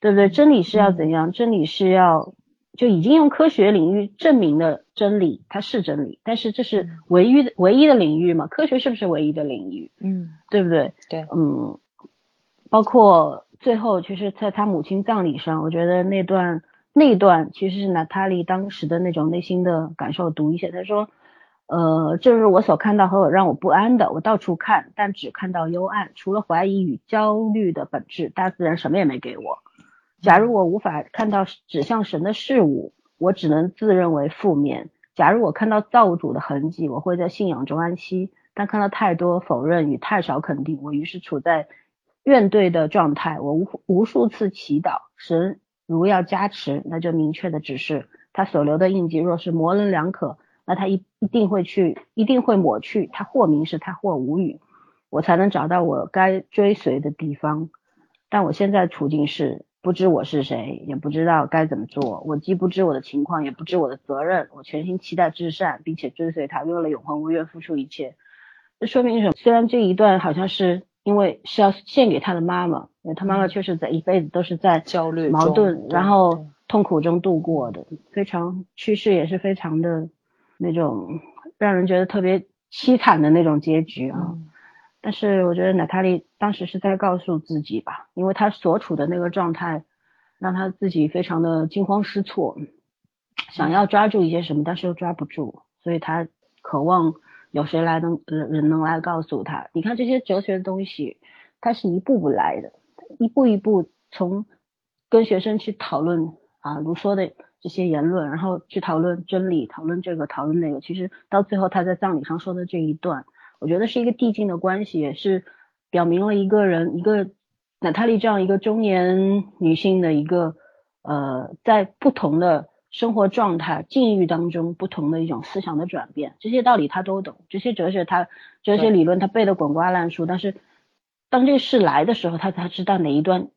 对不对？真理是要怎样？真理是要就已经用科学领域证明的真理，它是真理，但是这是唯一的唯一的领域嘛？科学是不是唯一的领域？嗯对不对？对嗯，包括最后，其实在他母亲葬礼上，我觉得那段那段其实是娜塔莉当时的那种内心的感受读一下。他说，呃，这是我所看到和我让我不安的。我到处看，但只看到幽暗，除了怀疑与焦虑的本质，大自然什么也没给我。假如我无法看到指向神的事物，我只能自认为负面。假如我看到造物主的痕迹，我会在信仰中安息。但看到太多否认与太少肯定，我于是处在怨怼的状态。我无无数次祈祷，神如要加持，那就明确的指示他所留的印记，若是模棱两可，那他一一定会去，一定会抹去。他或明示，他或无语，我才能找到我该追随的地方。但我现在处境是，不知我是谁，也不知道该怎么做。我既不知我的情况，也不知我的责任。我全心期待至善，并且追随他，为了永恒无愿付出一切。这说明什么？虽然这一段好像是因为是要献给他的妈妈，因为他妈妈确实在一辈子都是在焦虑矛盾，然后痛苦中度过的，非常去世也是非常的那种让人觉得特别凄惨的那种结局啊。嗯但是我觉得娜塔莉当时是在告诉自己吧，因为她所处的那个状态，让她自己非常的惊慌失措，想要抓住一些什么，但是又抓不住，所以她渴望有谁来能人人能来告诉她。你看这些哲学的东西，它是一步步来的，一步一步从跟学生去讨论啊卢梭的这些言论，然后去讨论真理，讨论这个，讨论那个。其实到最后他在葬礼上说的这一段。我觉得是一个递进的关系，也是表明了一个人，一个娜塔莉这样一个中年女性的一个呃，在不同的生活状态、境遇当中，不同的一种思想的转变。这些道理她都懂，这些哲学她哲学理论她背得滚瓜烂熟。但是当这个事来的时候，她才知道哪一段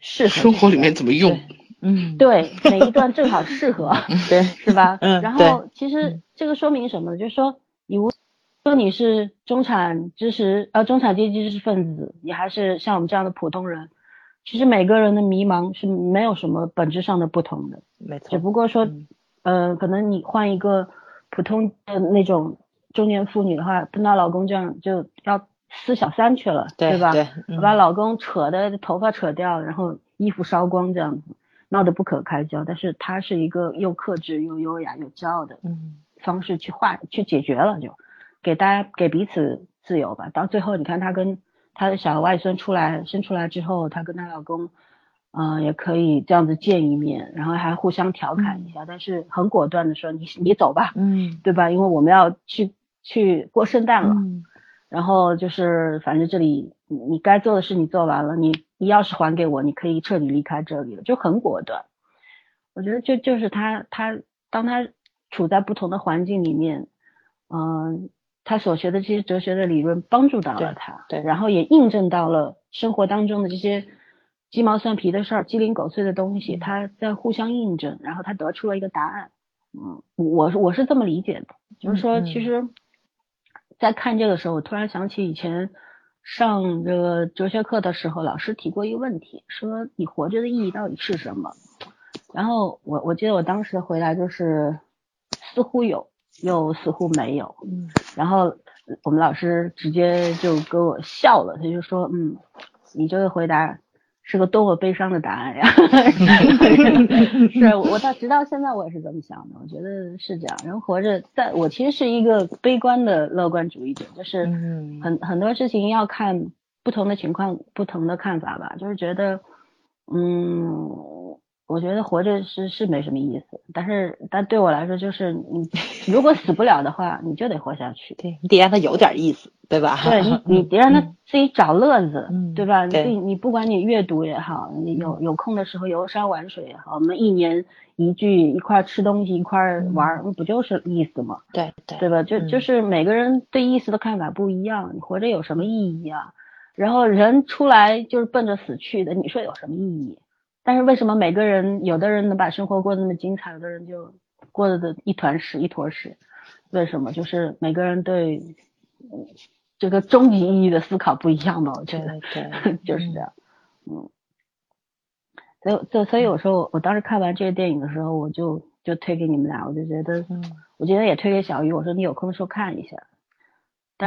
适合生活里面怎么用。嗯，对，哪一段正好适合，对，是吧？嗯然后其实这个说明什么呢？就是说你无说你是中产知识呃中产阶级知识分子，你还是像我们这样的普通人，其实每个人的迷茫是没有什么本质上的不同的，没错，只不过说嗯，呃，可能你换一个普通的那种中年妇女的话，碰到老公这样就要撕小三去了，吧？对对，嗯把老公扯的头发扯掉，然后衣服烧光这样子，闹得不可开交。但是她是一个又克制又优雅又骄傲的嗯方式去化去解决了，就给大家给彼此自由吧。到最后，你看她跟她的小外孙出来生出来之后，她跟她老公，嗯、也可以这样子见一面，然后还互相调侃一下，但是很果断的说你你走吧，嗯对吧？因为我们要去去过圣诞了。嗯然后就是，反正这里你你该做的事你做完了，你你钥匙还给我，你可以彻底离开这里了，就很果断。我觉得就就是他他当他处在不同的环境里面，嗯、他所学的这些哲学的理论帮助到了他，对对然后也印证到了生活当中的这些鸡毛蒜皮的事儿、鸡零狗碎的东西，嗯他在互相印证，然后他得出了一个答案。嗯，我是我是这么理解的，就是说，其实，在看这个时候，我突然想起以前上这个哲学课的时候，老师提过一个问题，说你活着的意义到底是什么？然后我我记得我当时的回答就是，似乎有，又似乎没有。嗯然后我们老师直接就给我笑了，他就说：“嗯，你这个回答是个多么悲伤的答案呀！”是我到直到现在我也是这么想的，我觉得是这样。人活着，在我其实是一个悲观的乐观主义者，就是嗯很很多事情要看不同的情况、不同的看法吧。就是觉得，嗯，我觉得活着是是没什么意思，但是但对我来说，就是你如果死不了的话，你就得活下去。对你得让他有点意思，对吧？对你，你 得让他自己找乐子，嗯对吧？对你你不管你阅读也好，你有有空的时候游山玩水也好，我们一年一聚，一块儿吃东西，一块儿玩儿，不就是意思吗？对对对吧？就嗯就是每个人对意思的看法不一样，你活着有什么意义啊？然后人出来就是奔着死去的，你说有什么意义？但是为什么每个人，有的人能把生活过得那么精彩，有的人就过得的一团屎一坨屎？为什么？就是每个人对嗯这个终极意义的思考不一样吧？我觉得对，就是这样。嗯，所以所以所以有时候我当时看完这个电影的时候，我就就推给你们俩，我就觉得，嗯我觉得也推给小鱼，我说你有空的时候看一下。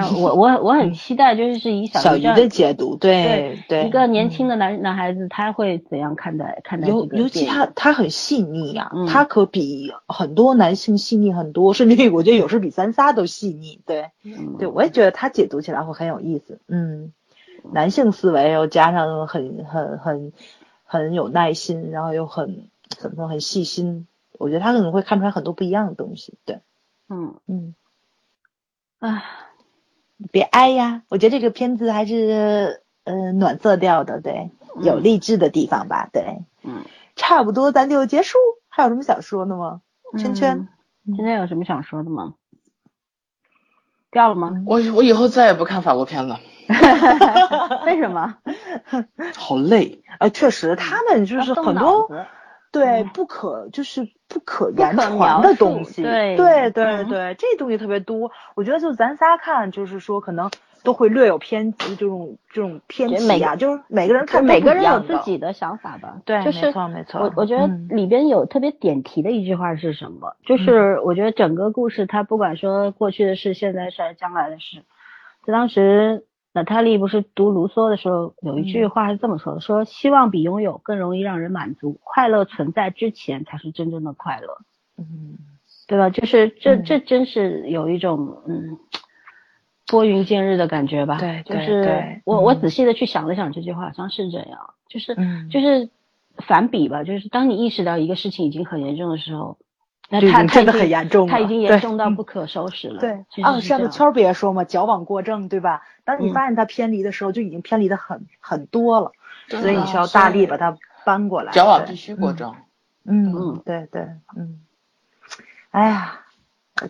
我我我很期待，就是以小鱼小鱼的解读，对对，一个年嗯轻的男男孩子，他会怎样看待看待这尤个尤其他他很细腻啊，嗯他可比很多男性细腻很多，甚至于我觉得有时比咱仨都细腻。对，嗯对我也觉得他解读起来会很有意思。嗯，男性思维又加上很很很很有耐心，然后又很怎么说很细心，我觉得他可能会看出来很多不一样的东西。对，嗯嗯，唉，别哀呀，我觉得这个片子还是呃暖色调的，对，有嗯励志的地方吧，对，嗯，差不多咱就结束。还有什么想说的吗？圈圈嗯，今天有什么想说的吗？掉了吗？我我以后再也不看法国片了，为什么？好累。啊，确实，他们就是很多子对嗯不可就是不可言传的东西，对对对嗯对，这东西特别多。我觉得就咱仨看，就是说可能都会略有偏激这种这种偏激啊，就是每个人看每个人有自己的想法吧。对没就是错没错我我觉得嗯里边有特别点题的一句话是什么？就是我觉得整个故事，它不管说过去的事、现在的事、还是将来的事，就当时娜塔莉不是读卢梭的时候，有一句嗯话是这么说的：说希望比拥有更容易让人满足，快乐存在之前才是真正的快乐。嗯对吧？就是这嗯这真是有一种嗯拨云见日的感觉吧。对对就是我我嗯仔细的去想了想这句话，好像是这样，就是嗯就是反比吧，就是当你意识到一个事情已经很严重的时候，那就已真的很严重了它已经严重到嗯不可收拾了。对其实啊，是这样上次圈儿不也说嘛，矫枉过正，对吧？当你嗯发现它偏离的时候，就已经偏离的很很多了，对所以你需要大力把它搬过来。矫枉必须过正。嗯，嗯对对，嗯，哎呀，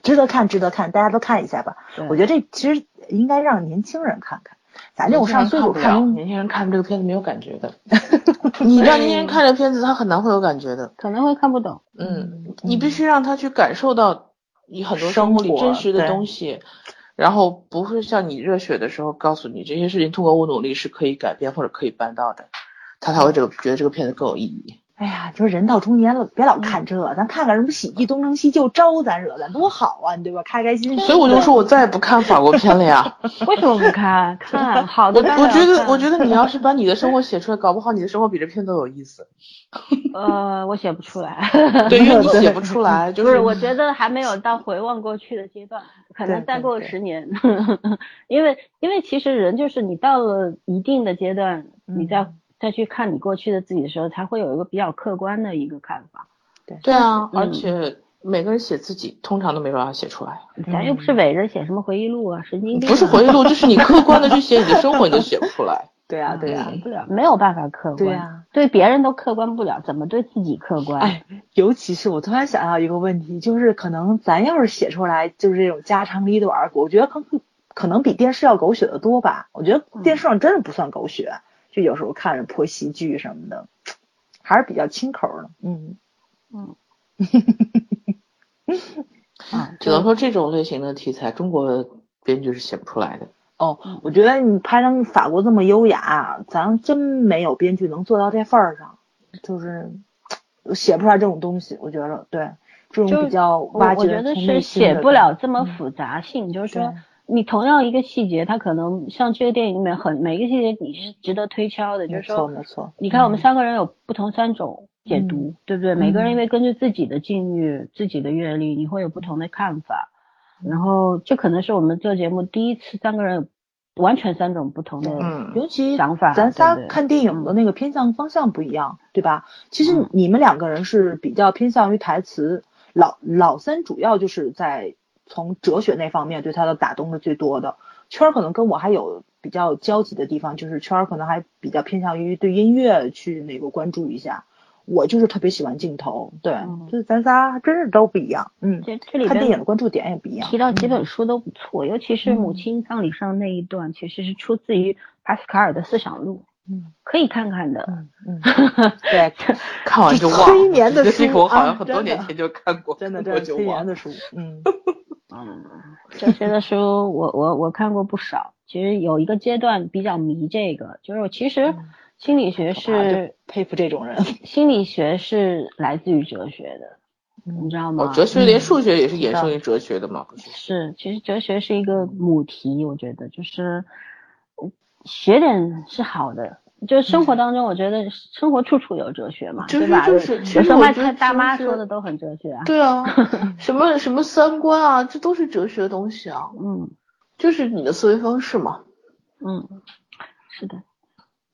值得看，值得看，大家都看一下吧。我觉得这其实应该让年轻人看看，咱这种上岁数看年轻人看这个片子没有感觉的。你让年轻人看这个片子，他很难会有感觉的。可能会看不懂。嗯，你必须让他去感受到你很多生活里真实的东西，然后不会像你热血的时候告诉你这些事情通过我努力是可以改变或者可以办到的，他才会这个觉得这个片子更有意义。哎呀，就是人到中年了，别老看这，咱看看什么喜剧东成西就招咱惹咱多好啊，对吧？开开心心。所以我就说我再也不看法国片了呀。为什么不看？看好的我我觉得，我觉得你要是把你的生活写出来，搞不好你的生活比这片都有意思。呃，我写不出来。对，因为 你写不出来，就不是，我觉得还没有到回望过去的阶段，可能再过十年，因为因为其实人就是你到了一定的阶段，你再嗯再去看你过去的自己的时候，才会有一个比较客观的一个看法。对对啊，嗯而且每个人写自己通常都没办法写出来，咱又不是伟人写什么回忆录啊，神经病啊！不是回忆录，就是你客观的去写你的生活，你都写不出来。对啊、对呀、写不了，没有办法客观。对啊对别人都客观不了，怎么对自己客观？哎，尤其是我突然想到一个问题，就是可能咱要是写出来就是这种家长里短儿，我觉得可能可能比电视要狗血的多吧。我觉得电视上真的不算狗血，就有时候看着破喜剧什么的，还是比较清口的。嗯，啊，只能说这种类型的题材，中国编剧是写不出来的。哦，我觉得你拍成法国这么优雅，咱真没有编剧能做到这份儿上，就是 写不出来这种东西。我觉得对这种就比较我挖掘我觉得是写不了这么嗯复杂性，就是说对你同样一个细节，它可能像这个电影里面很每一个细节你是值得推敲的，就是说，没错。你看我们嗯三个人有不同三种解读，对不对？每个人因为根据自己的境遇、自己的阅历，你会有不同的看法。然后这可能是我们做节目第一次三个人有完全三种不同的嗯尤其想法。咱仨看电影的那个偏向方向不一样，对吧？其实嗯你们两个人是比较偏向于台词，老老三主要就是在从哲学那方面对他的打动是最多的。圈儿可能跟我还有比较交集的地方，就是圈儿可能还比较偏向于对音乐去那个关注一下。我就是特别喜欢镜头，对，嗯就是咱仨真是都不一样，嗯，这这里看电影的关注点也不一样。提到几嗯本书都不错，尤其是母嗯亲葬礼上那一段，其实是出自于帕斯卡尔的思想录，嗯可以看看的。嗯 嗯，对，看完就忘了。催眠的书这个我好啊像很多年前就看过，真的这是就忘了。催眠的书，嗯 嗯，哲学的书我我我看过不少。其实有一个阶段比较迷这个，就是我其实嗯心理学我是佩服这种人。心理学是来自于哲学的，你知道吗？哦，哲学连嗯数学也是衍生于哲学的嘛，不是？其实哲学是一个母题，我觉得就是嗯学点是好的。就是生活当中，我觉得生活处处有哲学嘛，对吧？就是其有时候卖实我觉得菜大妈说的都很哲学啊。对啊，什么什么三观啊，这都是哲学的东西啊，嗯就是你的思维方式嘛。嗯，是的。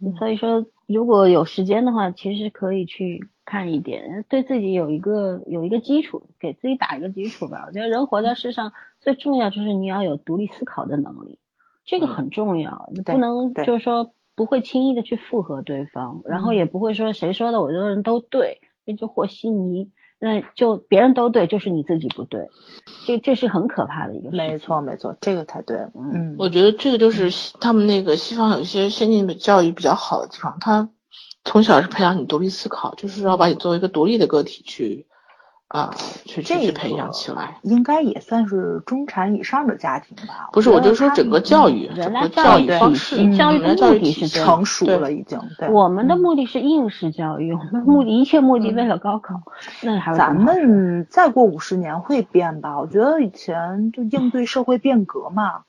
嗯所以说，如果有时间的话，其实可以去看一点，对自己有一个有一个基础，给自己打一个基础吧。我觉得人活在世上最重要就是你要有独立思考的能力，这个很重要。你不能就是说不会轻易的去附和对方，然后嗯也不会说谁说的我这个人都对，那就和稀泥。那就别人都对，就是你自己不对，这这是很可怕的一个事。没错，没错，这个才对。嗯，我觉得这个就是西他们那个西方有一些先进的教育比较好的地方，他从小是培养你独立思考，就是要把你作为一个独立的个体去啊、去去这个培养起来。应该也算是中产以上的家庭吧。不是，我就说整个教育，整个教育方式，教育的目的是成熟了已经。对，我们的嗯目的是应试教育，我们目的一切目的为了高考，那还咱们再过五十年会变吧？我觉得以前就应对社会变革嘛，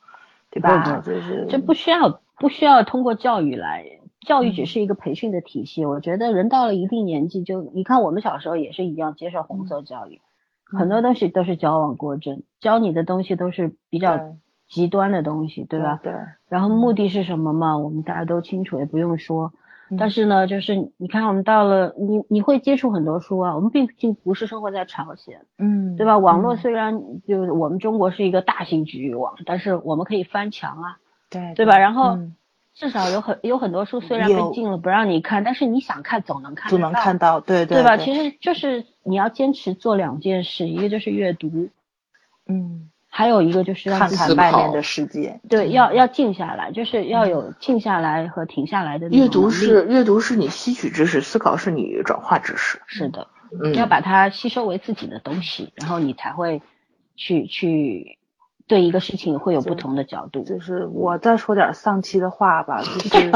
对吧？就是这不需要不需要通过教育来，教育嗯只是一个培训的体系。我觉得人到了一定年纪就，你看我们小时候也是一样接受红色教育，很多东西都是矫枉过正，教你的东西都是比较极端的东西，对吧？对，然后目的是什么嘛？我们大家都清楚，也不用说。嗯但是呢，就是你看，我们到了你你会接触很多书啊。我们毕竟不是生活在朝鲜，嗯，对吧？网络嗯虽然就是我们中国是一个大型局域网，但是我们可以翻墙啊，对对吧？然后嗯至少有很有很多书虽然被禁了不让你看，但是你想看总能看，总能看，到，对对吧？对其实就是你要坚持做两件事，一个就是阅读，嗯，还有一个就是让看看外面的世界，对要要静下来，就是要有静下来和停下来的阅读是阅读是你吸取知识，思考是你转化知识。是的，嗯，要把它吸收为自己的东西，然后你才会去去对一个事情会有不同的角度。就是我再说点丧气的话吧，就是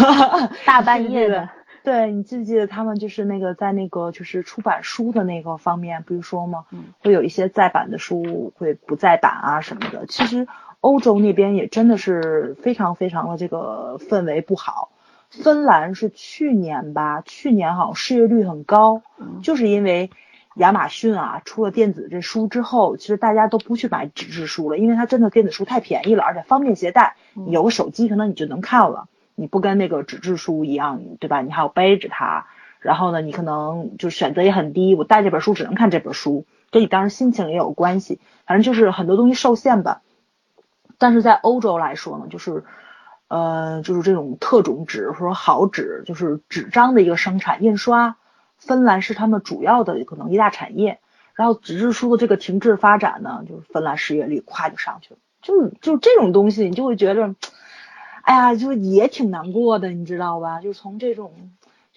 大半夜的，对你记不记得他们就是那个在那个就是出版书的那个方面，不是说吗？嗯会有一些再版的书会不再版啊什么的。其实欧洲那边也真的是非常非常的这个氛围不好。芬兰是去年吧，去年好像失业率很高，嗯就是因为亚马逊啊出了电子这书之后，其实大家都不去买纸质书了，因为它真的电子书太便宜了，而且方便携带。嗯你有个手机可能你就能看了，你不跟那个纸质书一样，对吧？你还要背着它，然后呢，你可能就选择也很低，我带这本书只能看这本书，跟你当时心情也有关系。反正就是很多东西受限吧。但是在欧洲来说呢，就是，呃，就是这种特种纸或者好纸，就是纸张的一个生产印刷，芬兰是他们主要的可能一大产业。然后纸质书的这个停滞发展呢，就是芬兰失业率咵就上去了。就就这种东西，你就会觉得，哎呀，就也挺难过的，你知道吧？就从这种，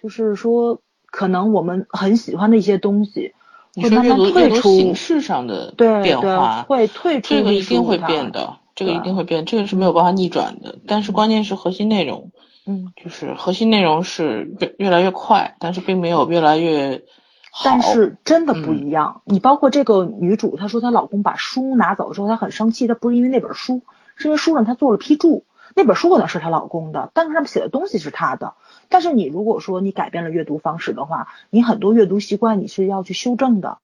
就是说，可能我们很喜欢的一些东西，会慢慢退出，形式上的对对，变化，会退出这个一定会变的，这个一定会变，这个是没有办法逆转的。但是关键是核心内容，嗯，就是核心内容是越越来越快，但是并没有越来越好。但是真的不嗯一样。你包括这个女主，她说她老公把书拿走之后，她很生气，她不是因为那本书，是因为书上她做了批注。那本书可能是她老公的，但是上面写的东西是她的。但是你如果说你改变了阅读方式的话，你很多阅读习惯你是要去修正的。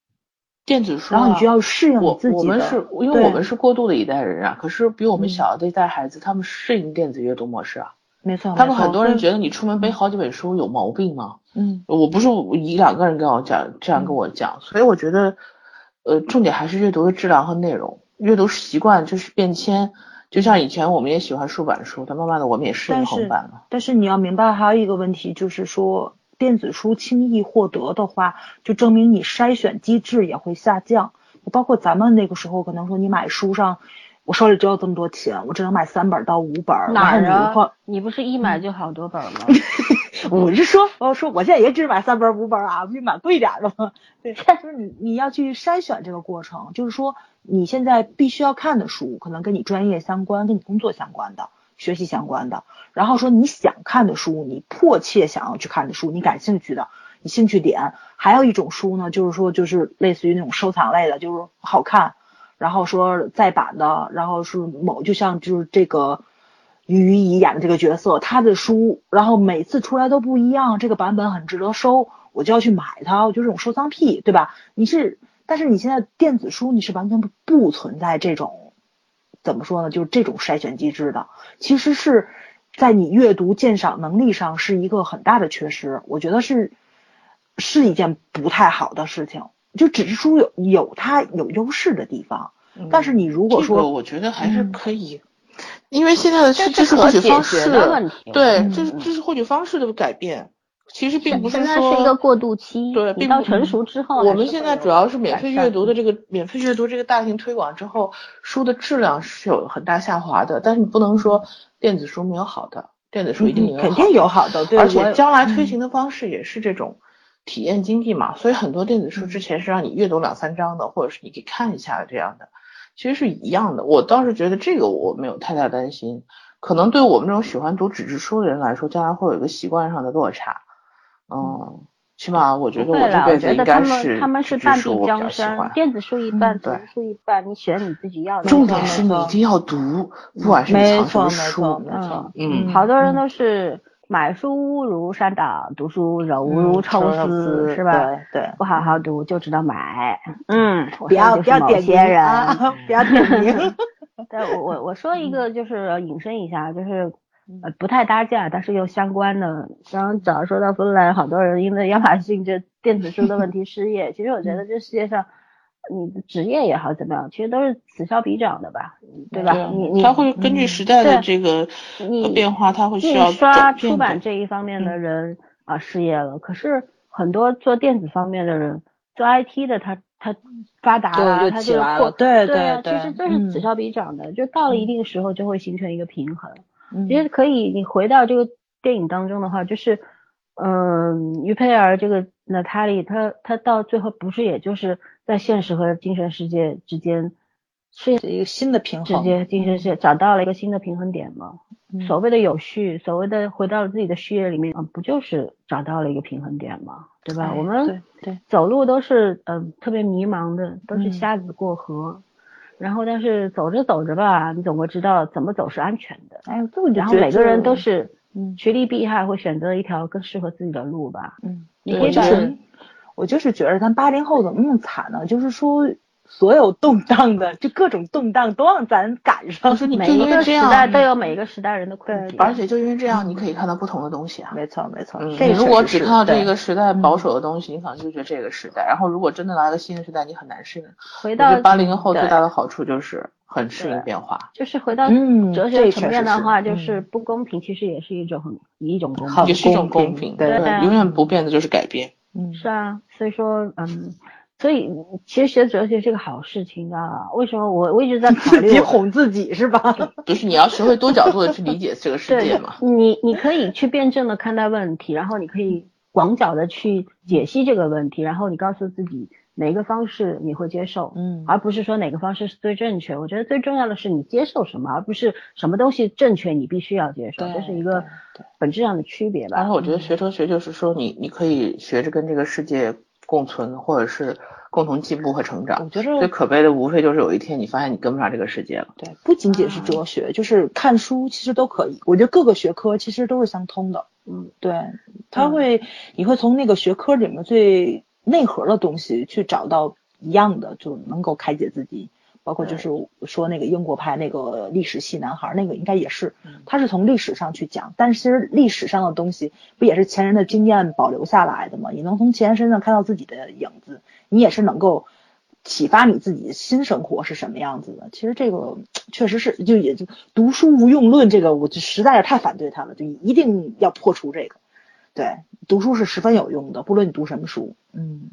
电子书、啊，然后你就要适应自己的。我们是因为我们是过渡的一代人啊，可是比我们嗯小的一代孩子，他们适应电子阅读模式啊。没错，他们很多人觉得你出门背好几本书有毛病吗？嗯我不是一两个人跟我讲这样跟我讲，所以我觉得，呃，重点还是阅读的质量和内容，阅读习惯就是变迁。就像以前我们也喜欢竖版书，但慢慢的我们也适应横版了。但是你要明白，还有一个问题就是说，电子书轻易获得的话，就证明你筛选机制也会下降。包括咱们那个时候，可能说你买书上，我手里只有这么多钱，我只能买三本到五本。哪儿你啊？你不是一买就好多本吗？我是说，我说我现在也只买三本五本啊，不就买贵点儿的吗？对，但是你你要去筛选这个过程，就是说你现在必须要看的书，可能跟你专业相关、跟你工作相关的、学习相关的，然后说你想看的书，你迫切想要去看的书，你感兴趣的，你兴趣点。还有一种书呢，就是说就是类似于那种收藏类的，就是好看，然后说再版的，然后是某就像就是这个。于于怡演的这个角色，他的书，然后每次出来都不一样，这个版本很值得收，我就要去买它，我就这种收藏癖，对吧？你是，但是你现在电子书你是完全不不存在这种，怎么说呢？就是这种筛选机制的，其实是在你阅读鉴赏能力上是一个很大的缺失，我觉得是是一件不太好的事情。就纸质书有有它有优势的地方，但是你如果说这个我觉得还是嗯可以，因为现在的这知识是获取方式，的问题。对，这知识知识获取方式的改变，其实并不现在说是一个过渡期，对，你到成熟之后我们现在主要是免费阅读的这个免费阅读这个大型推广之后，书的质量是有很大下滑的。但是你不能说电子书没有好的，电子书一定有好的肯定有好的，对，而且将来推嗯行的方式也是这种体验经济嘛，所以很多电子书之前是让你阅读两三章的，或者是你可以看一下这样的，其实是一样的。我倒是觉得这个我没有太大担心，可能对我们这种喜欢读纸质书的人来说，将来会有一个习惯上的落差。嗯，起码我觉得我这辈子应该得他们是他们是半壁书我比较江山喜欢，。电子书一半，嗯纸质书一半，你选你自己要的。重点是你一定要读，不管是你没藏什么书，没错没错，嗯好多人都是买书如山倒，读书柔如嗯抽抽丝，是吧？对对，不好好读就知道买，嗯，不要不要点别人，不要点名。对我我我说一个就是引申一下，就是嗯呃不太搭架，但是又相关的。刚刚早上说到芬兰，好多人因为亚马逊这电子书的问题失业。其实我觉嗯得这世界上，你的职业也好怎么样，其实都是此消彼长的吧，对吧？对你你他会根据时代的这个变化，他会需要印刷出版这一方面的人啊失业了，可是很多做电子方面的人，做 IT 的他他发达了，他就来对对其实这是此嗯。消彼长的，就到了一定时候就会形成一个平衡。嗯。其实可以，你回到这个电影当中的话，就是，嗯、于佩尔这个娜塔莉，她她到最后不是也就是在现实和精神世界之间，是一个新的平衡，直接精神世界找到了一个新的平衡点嘛？嗯所谓的有序，所谓的回到了自己的序列里面，啊，不就是找到了一个平衡点嘛？对吧？哎我们对对走路都是嗯、呃特别迷茫的，都是嗯瞎子过河。然后，但是走着走着吧，你总会知道怎么走是安全的。哎，这么然后每个人都是嗯趋利避害，会选择一条更适合自己的路吧。嗯，你可以把我就是觉得咱八零后怎么那么惨呢？就是说所有动荡的，就各种动荡都让咱赶上。说你就每一个时代都有每一个时代人的困境，而且就因为这样，你可以看到不同的东西啊。没错没错，你如果只看到这对个时代嗯保守的东西，你可能就觉得这个时代。然后如果真的来个新的时代，你很难适应。回到八零后最大的好处就是很适应变化。就是回到嗯哲学层面的话，就嗯是不公平，其实也是一种很一种公平。也是一种公公平，对永远不变的就是改变。嗯是啊，所以说，嗯，所以其实学哲学是个好事情啊。为什么我我一直在考自己哄自己是吧？就是你要学会多角度的去理解这个世界对嘛？你你可以去辩证的看待问题，然后你可以广角的去解析这个问题，然后你告诉自己哪个方式你会接受，嗯而不是说哪个方式是最正确。我觉得最重要的是你接受什么，而不是什么东西正确你必须要接受，对这是一个本质上的区别吧。然后我觉得学哲学就是说你你可以学着跟这个世界共存，或者是共同进步和成长。我觉得最可悲的无非就是有一天你发现你跟不上这个世界了。对，不仅仅是哲学，就是看书其实都可以。我觉得各个学科其实都是相通的。嗯，对，他会，你会从那个学科里面最内核的东西去找到一样的，就能够开解自己。包括就是说那个英国派那个历史系男孩，那个应该也是，他是从历史上去讲，但是其实历史上的东西不也是前人的经验保留下来的吗？你能从前人身上看到自己的影子，你也是能够启发你自己新生活是什么样子的。其实这个确实是，就也就读书无用论这个，我就实在是太反对他了，就一定要破除这个。对，读书是十分有用的，不论你读什么书，嗯。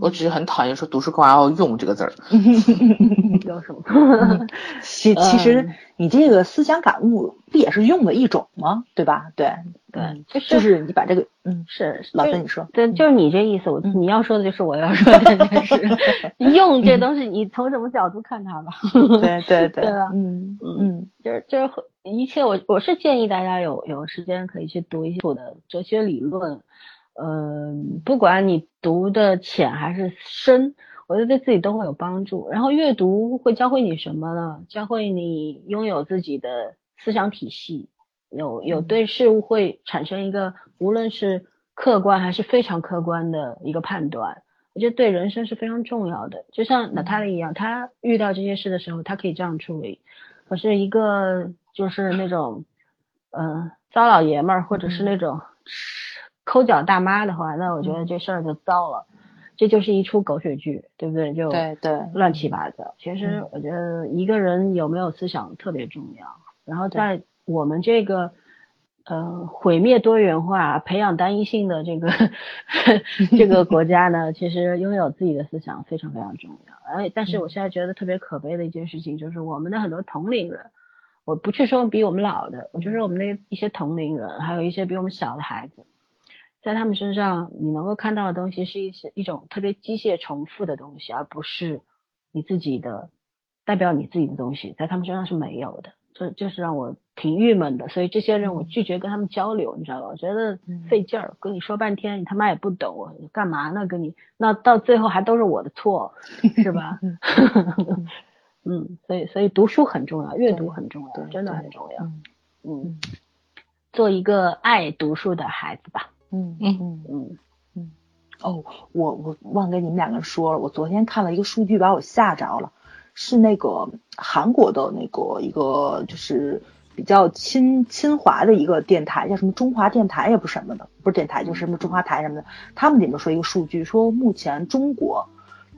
我只是很讨厌说读书干嘛要用这个字儿。有什么？其其实你这个思想感悟不也是用的一种吗？对吧？对对，就是就是你把这个嗯是老师你说，对，就是你这意思。我你要说的就是我要说的，就是 用这东西，你从什么角度看它吧？对对对，对 吧？嗯嗯，就是就是一切，我我是建议大家有有时间可以去读一些的哲学理论。嗯，不管你读的浅还是深，我觉得对自己都会有帮助。然后阅读会教会你什么呢？教会你拥有自己的思想体系，有有对事物会产生一个无论是客观还是非常客观的一个判断。我觉得对人生是非常重要的。就像娜塔莉一样，她遇到这些事的时候，她可以这样处理。可是一个就是那种嗯糟老爷们儿，或者是那种。抠脚大妈的话，那我觉得这事儿就糟了，这就是一出狗血剧，对不对？就对对，乱七八糟。其实我觉得一个人有没有思想特别重要。然后在我们这个呃毁灭多元化、培养单一性的这个 这个国家呢，其实拥有自己的思想非常非常重要。哎，但是我现在觉得特别可悲的一件事情，就是我们的很多同龄人，我不去说比我们老的，我就是我们那一些同龄人，还有一些比我们小的孩子。在他们身上，你能够看到的东西是一些一种特别机械重复的东西，而不是你自己的代表你自己的东西，在他们身上是没有的，这就是让我挺郁闷的。所以这些人我拒绝跟他们交流，你知道吧？我觉得费劲儿，跟你说半天，你他妈也不懂，我干嘛呢？跟你那到最后还都是我的错，是吧？嗯，所以所以读书很重要，阅读很重要，真的很重要。嗯，做一个爱读书的孩子吧。嗯嗯。嗯。嗯。哦，我我忘跟你们两个人说了，我昨天看了一个数据，把我吓着了，是那个韩国的那个一个就是比较亲亲华的一个电台，叫什么中华电台也不是什么的，不是电台就是什么中华台什么的，他们里面说一个数据，说目前中国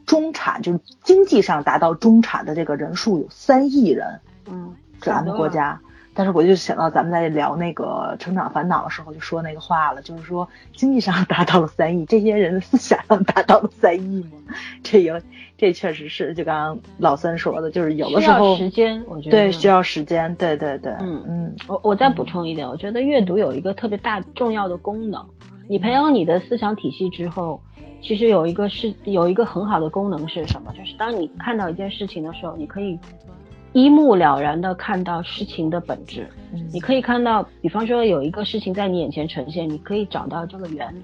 中产就是经济上达到中产的这个人数有三亿人，嗯，咱们国家。但是我就想到咱们在聊那个成长烦恼的时候，就说那个话了，就是说经济上达到了三亿，这些人的思想上达到了三亿吗？这有，这确实是，就刚刚老三说的，就是有的时候时间，我觉得对需要时间，对对对，嗯嗯，我我再补充一点，我觉得阅读有一个特别大重要的功能，你培养你的思想体系之后，其实有一个是有一个很好的功能是什么？就是当你看到一件事情的时候，你可以。一目了然的看到事情的本质，你可以看到，比方说有一个事情在你眼前呈现，你可以找到这个原理。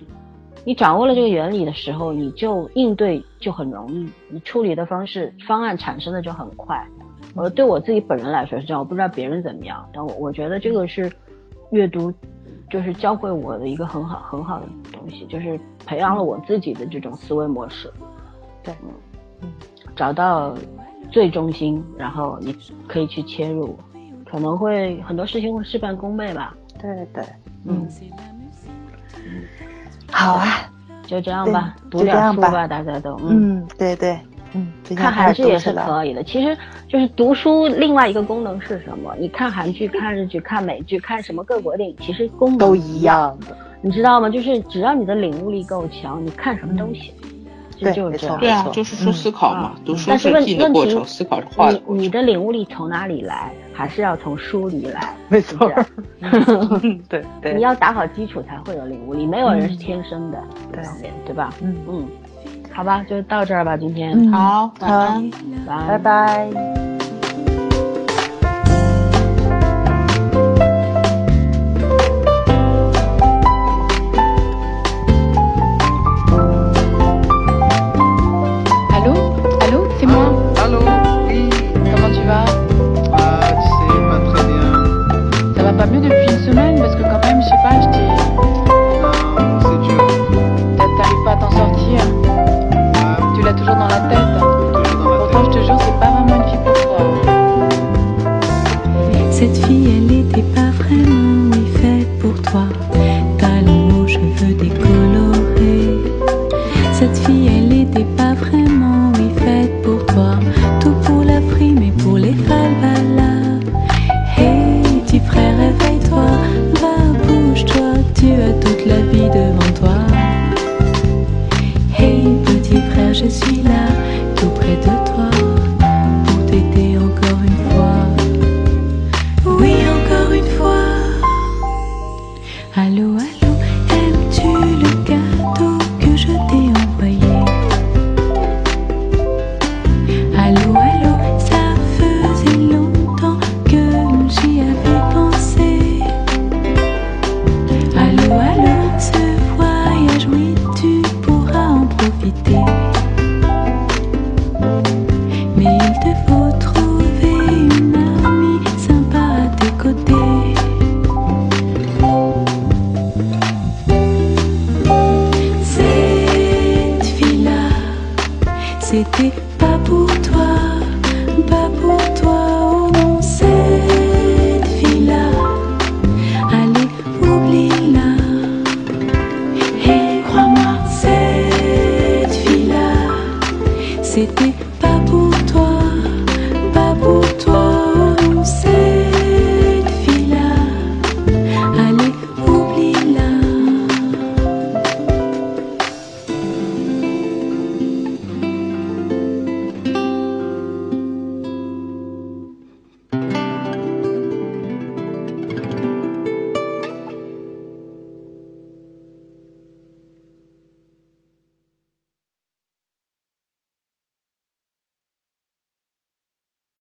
你掌握了这个原理的时候，你就应对就很容易，你处理的方式方案产生的就很快。呃，对我自己本人来说是这样，我不知道别人怎么样，但我我觉得这个是阅读，就是教会我的一个很好很好的东西，就是培养了我自己的这种思维模式。对，嗯，找到。最中心，然后你可以去切入，可能会很多事情会事半功倍吧。对对，嗯，好啊，就这样吧，读点书吧，大家都，嗯，对对，嗯，看韩剧也是可以的。其实就是读书，另外一个功能是什么？你看韩剧、看日剧、看美剧、看什么各国电影，其实功能都一样的，你知道吗？就是只要你的领悟力够强，你看什么都行。对，就是这样。对啊，就是说思考嘛，读书是记的过程，思考是画的你你的领悟力从哪里来？还是要从书里来？没错。对对。你要打好基础才会有领悟力，没有人是天生的，对对吧？嗯嗯。好吧，就到这儿吧，今天。好，晚安，拜拜。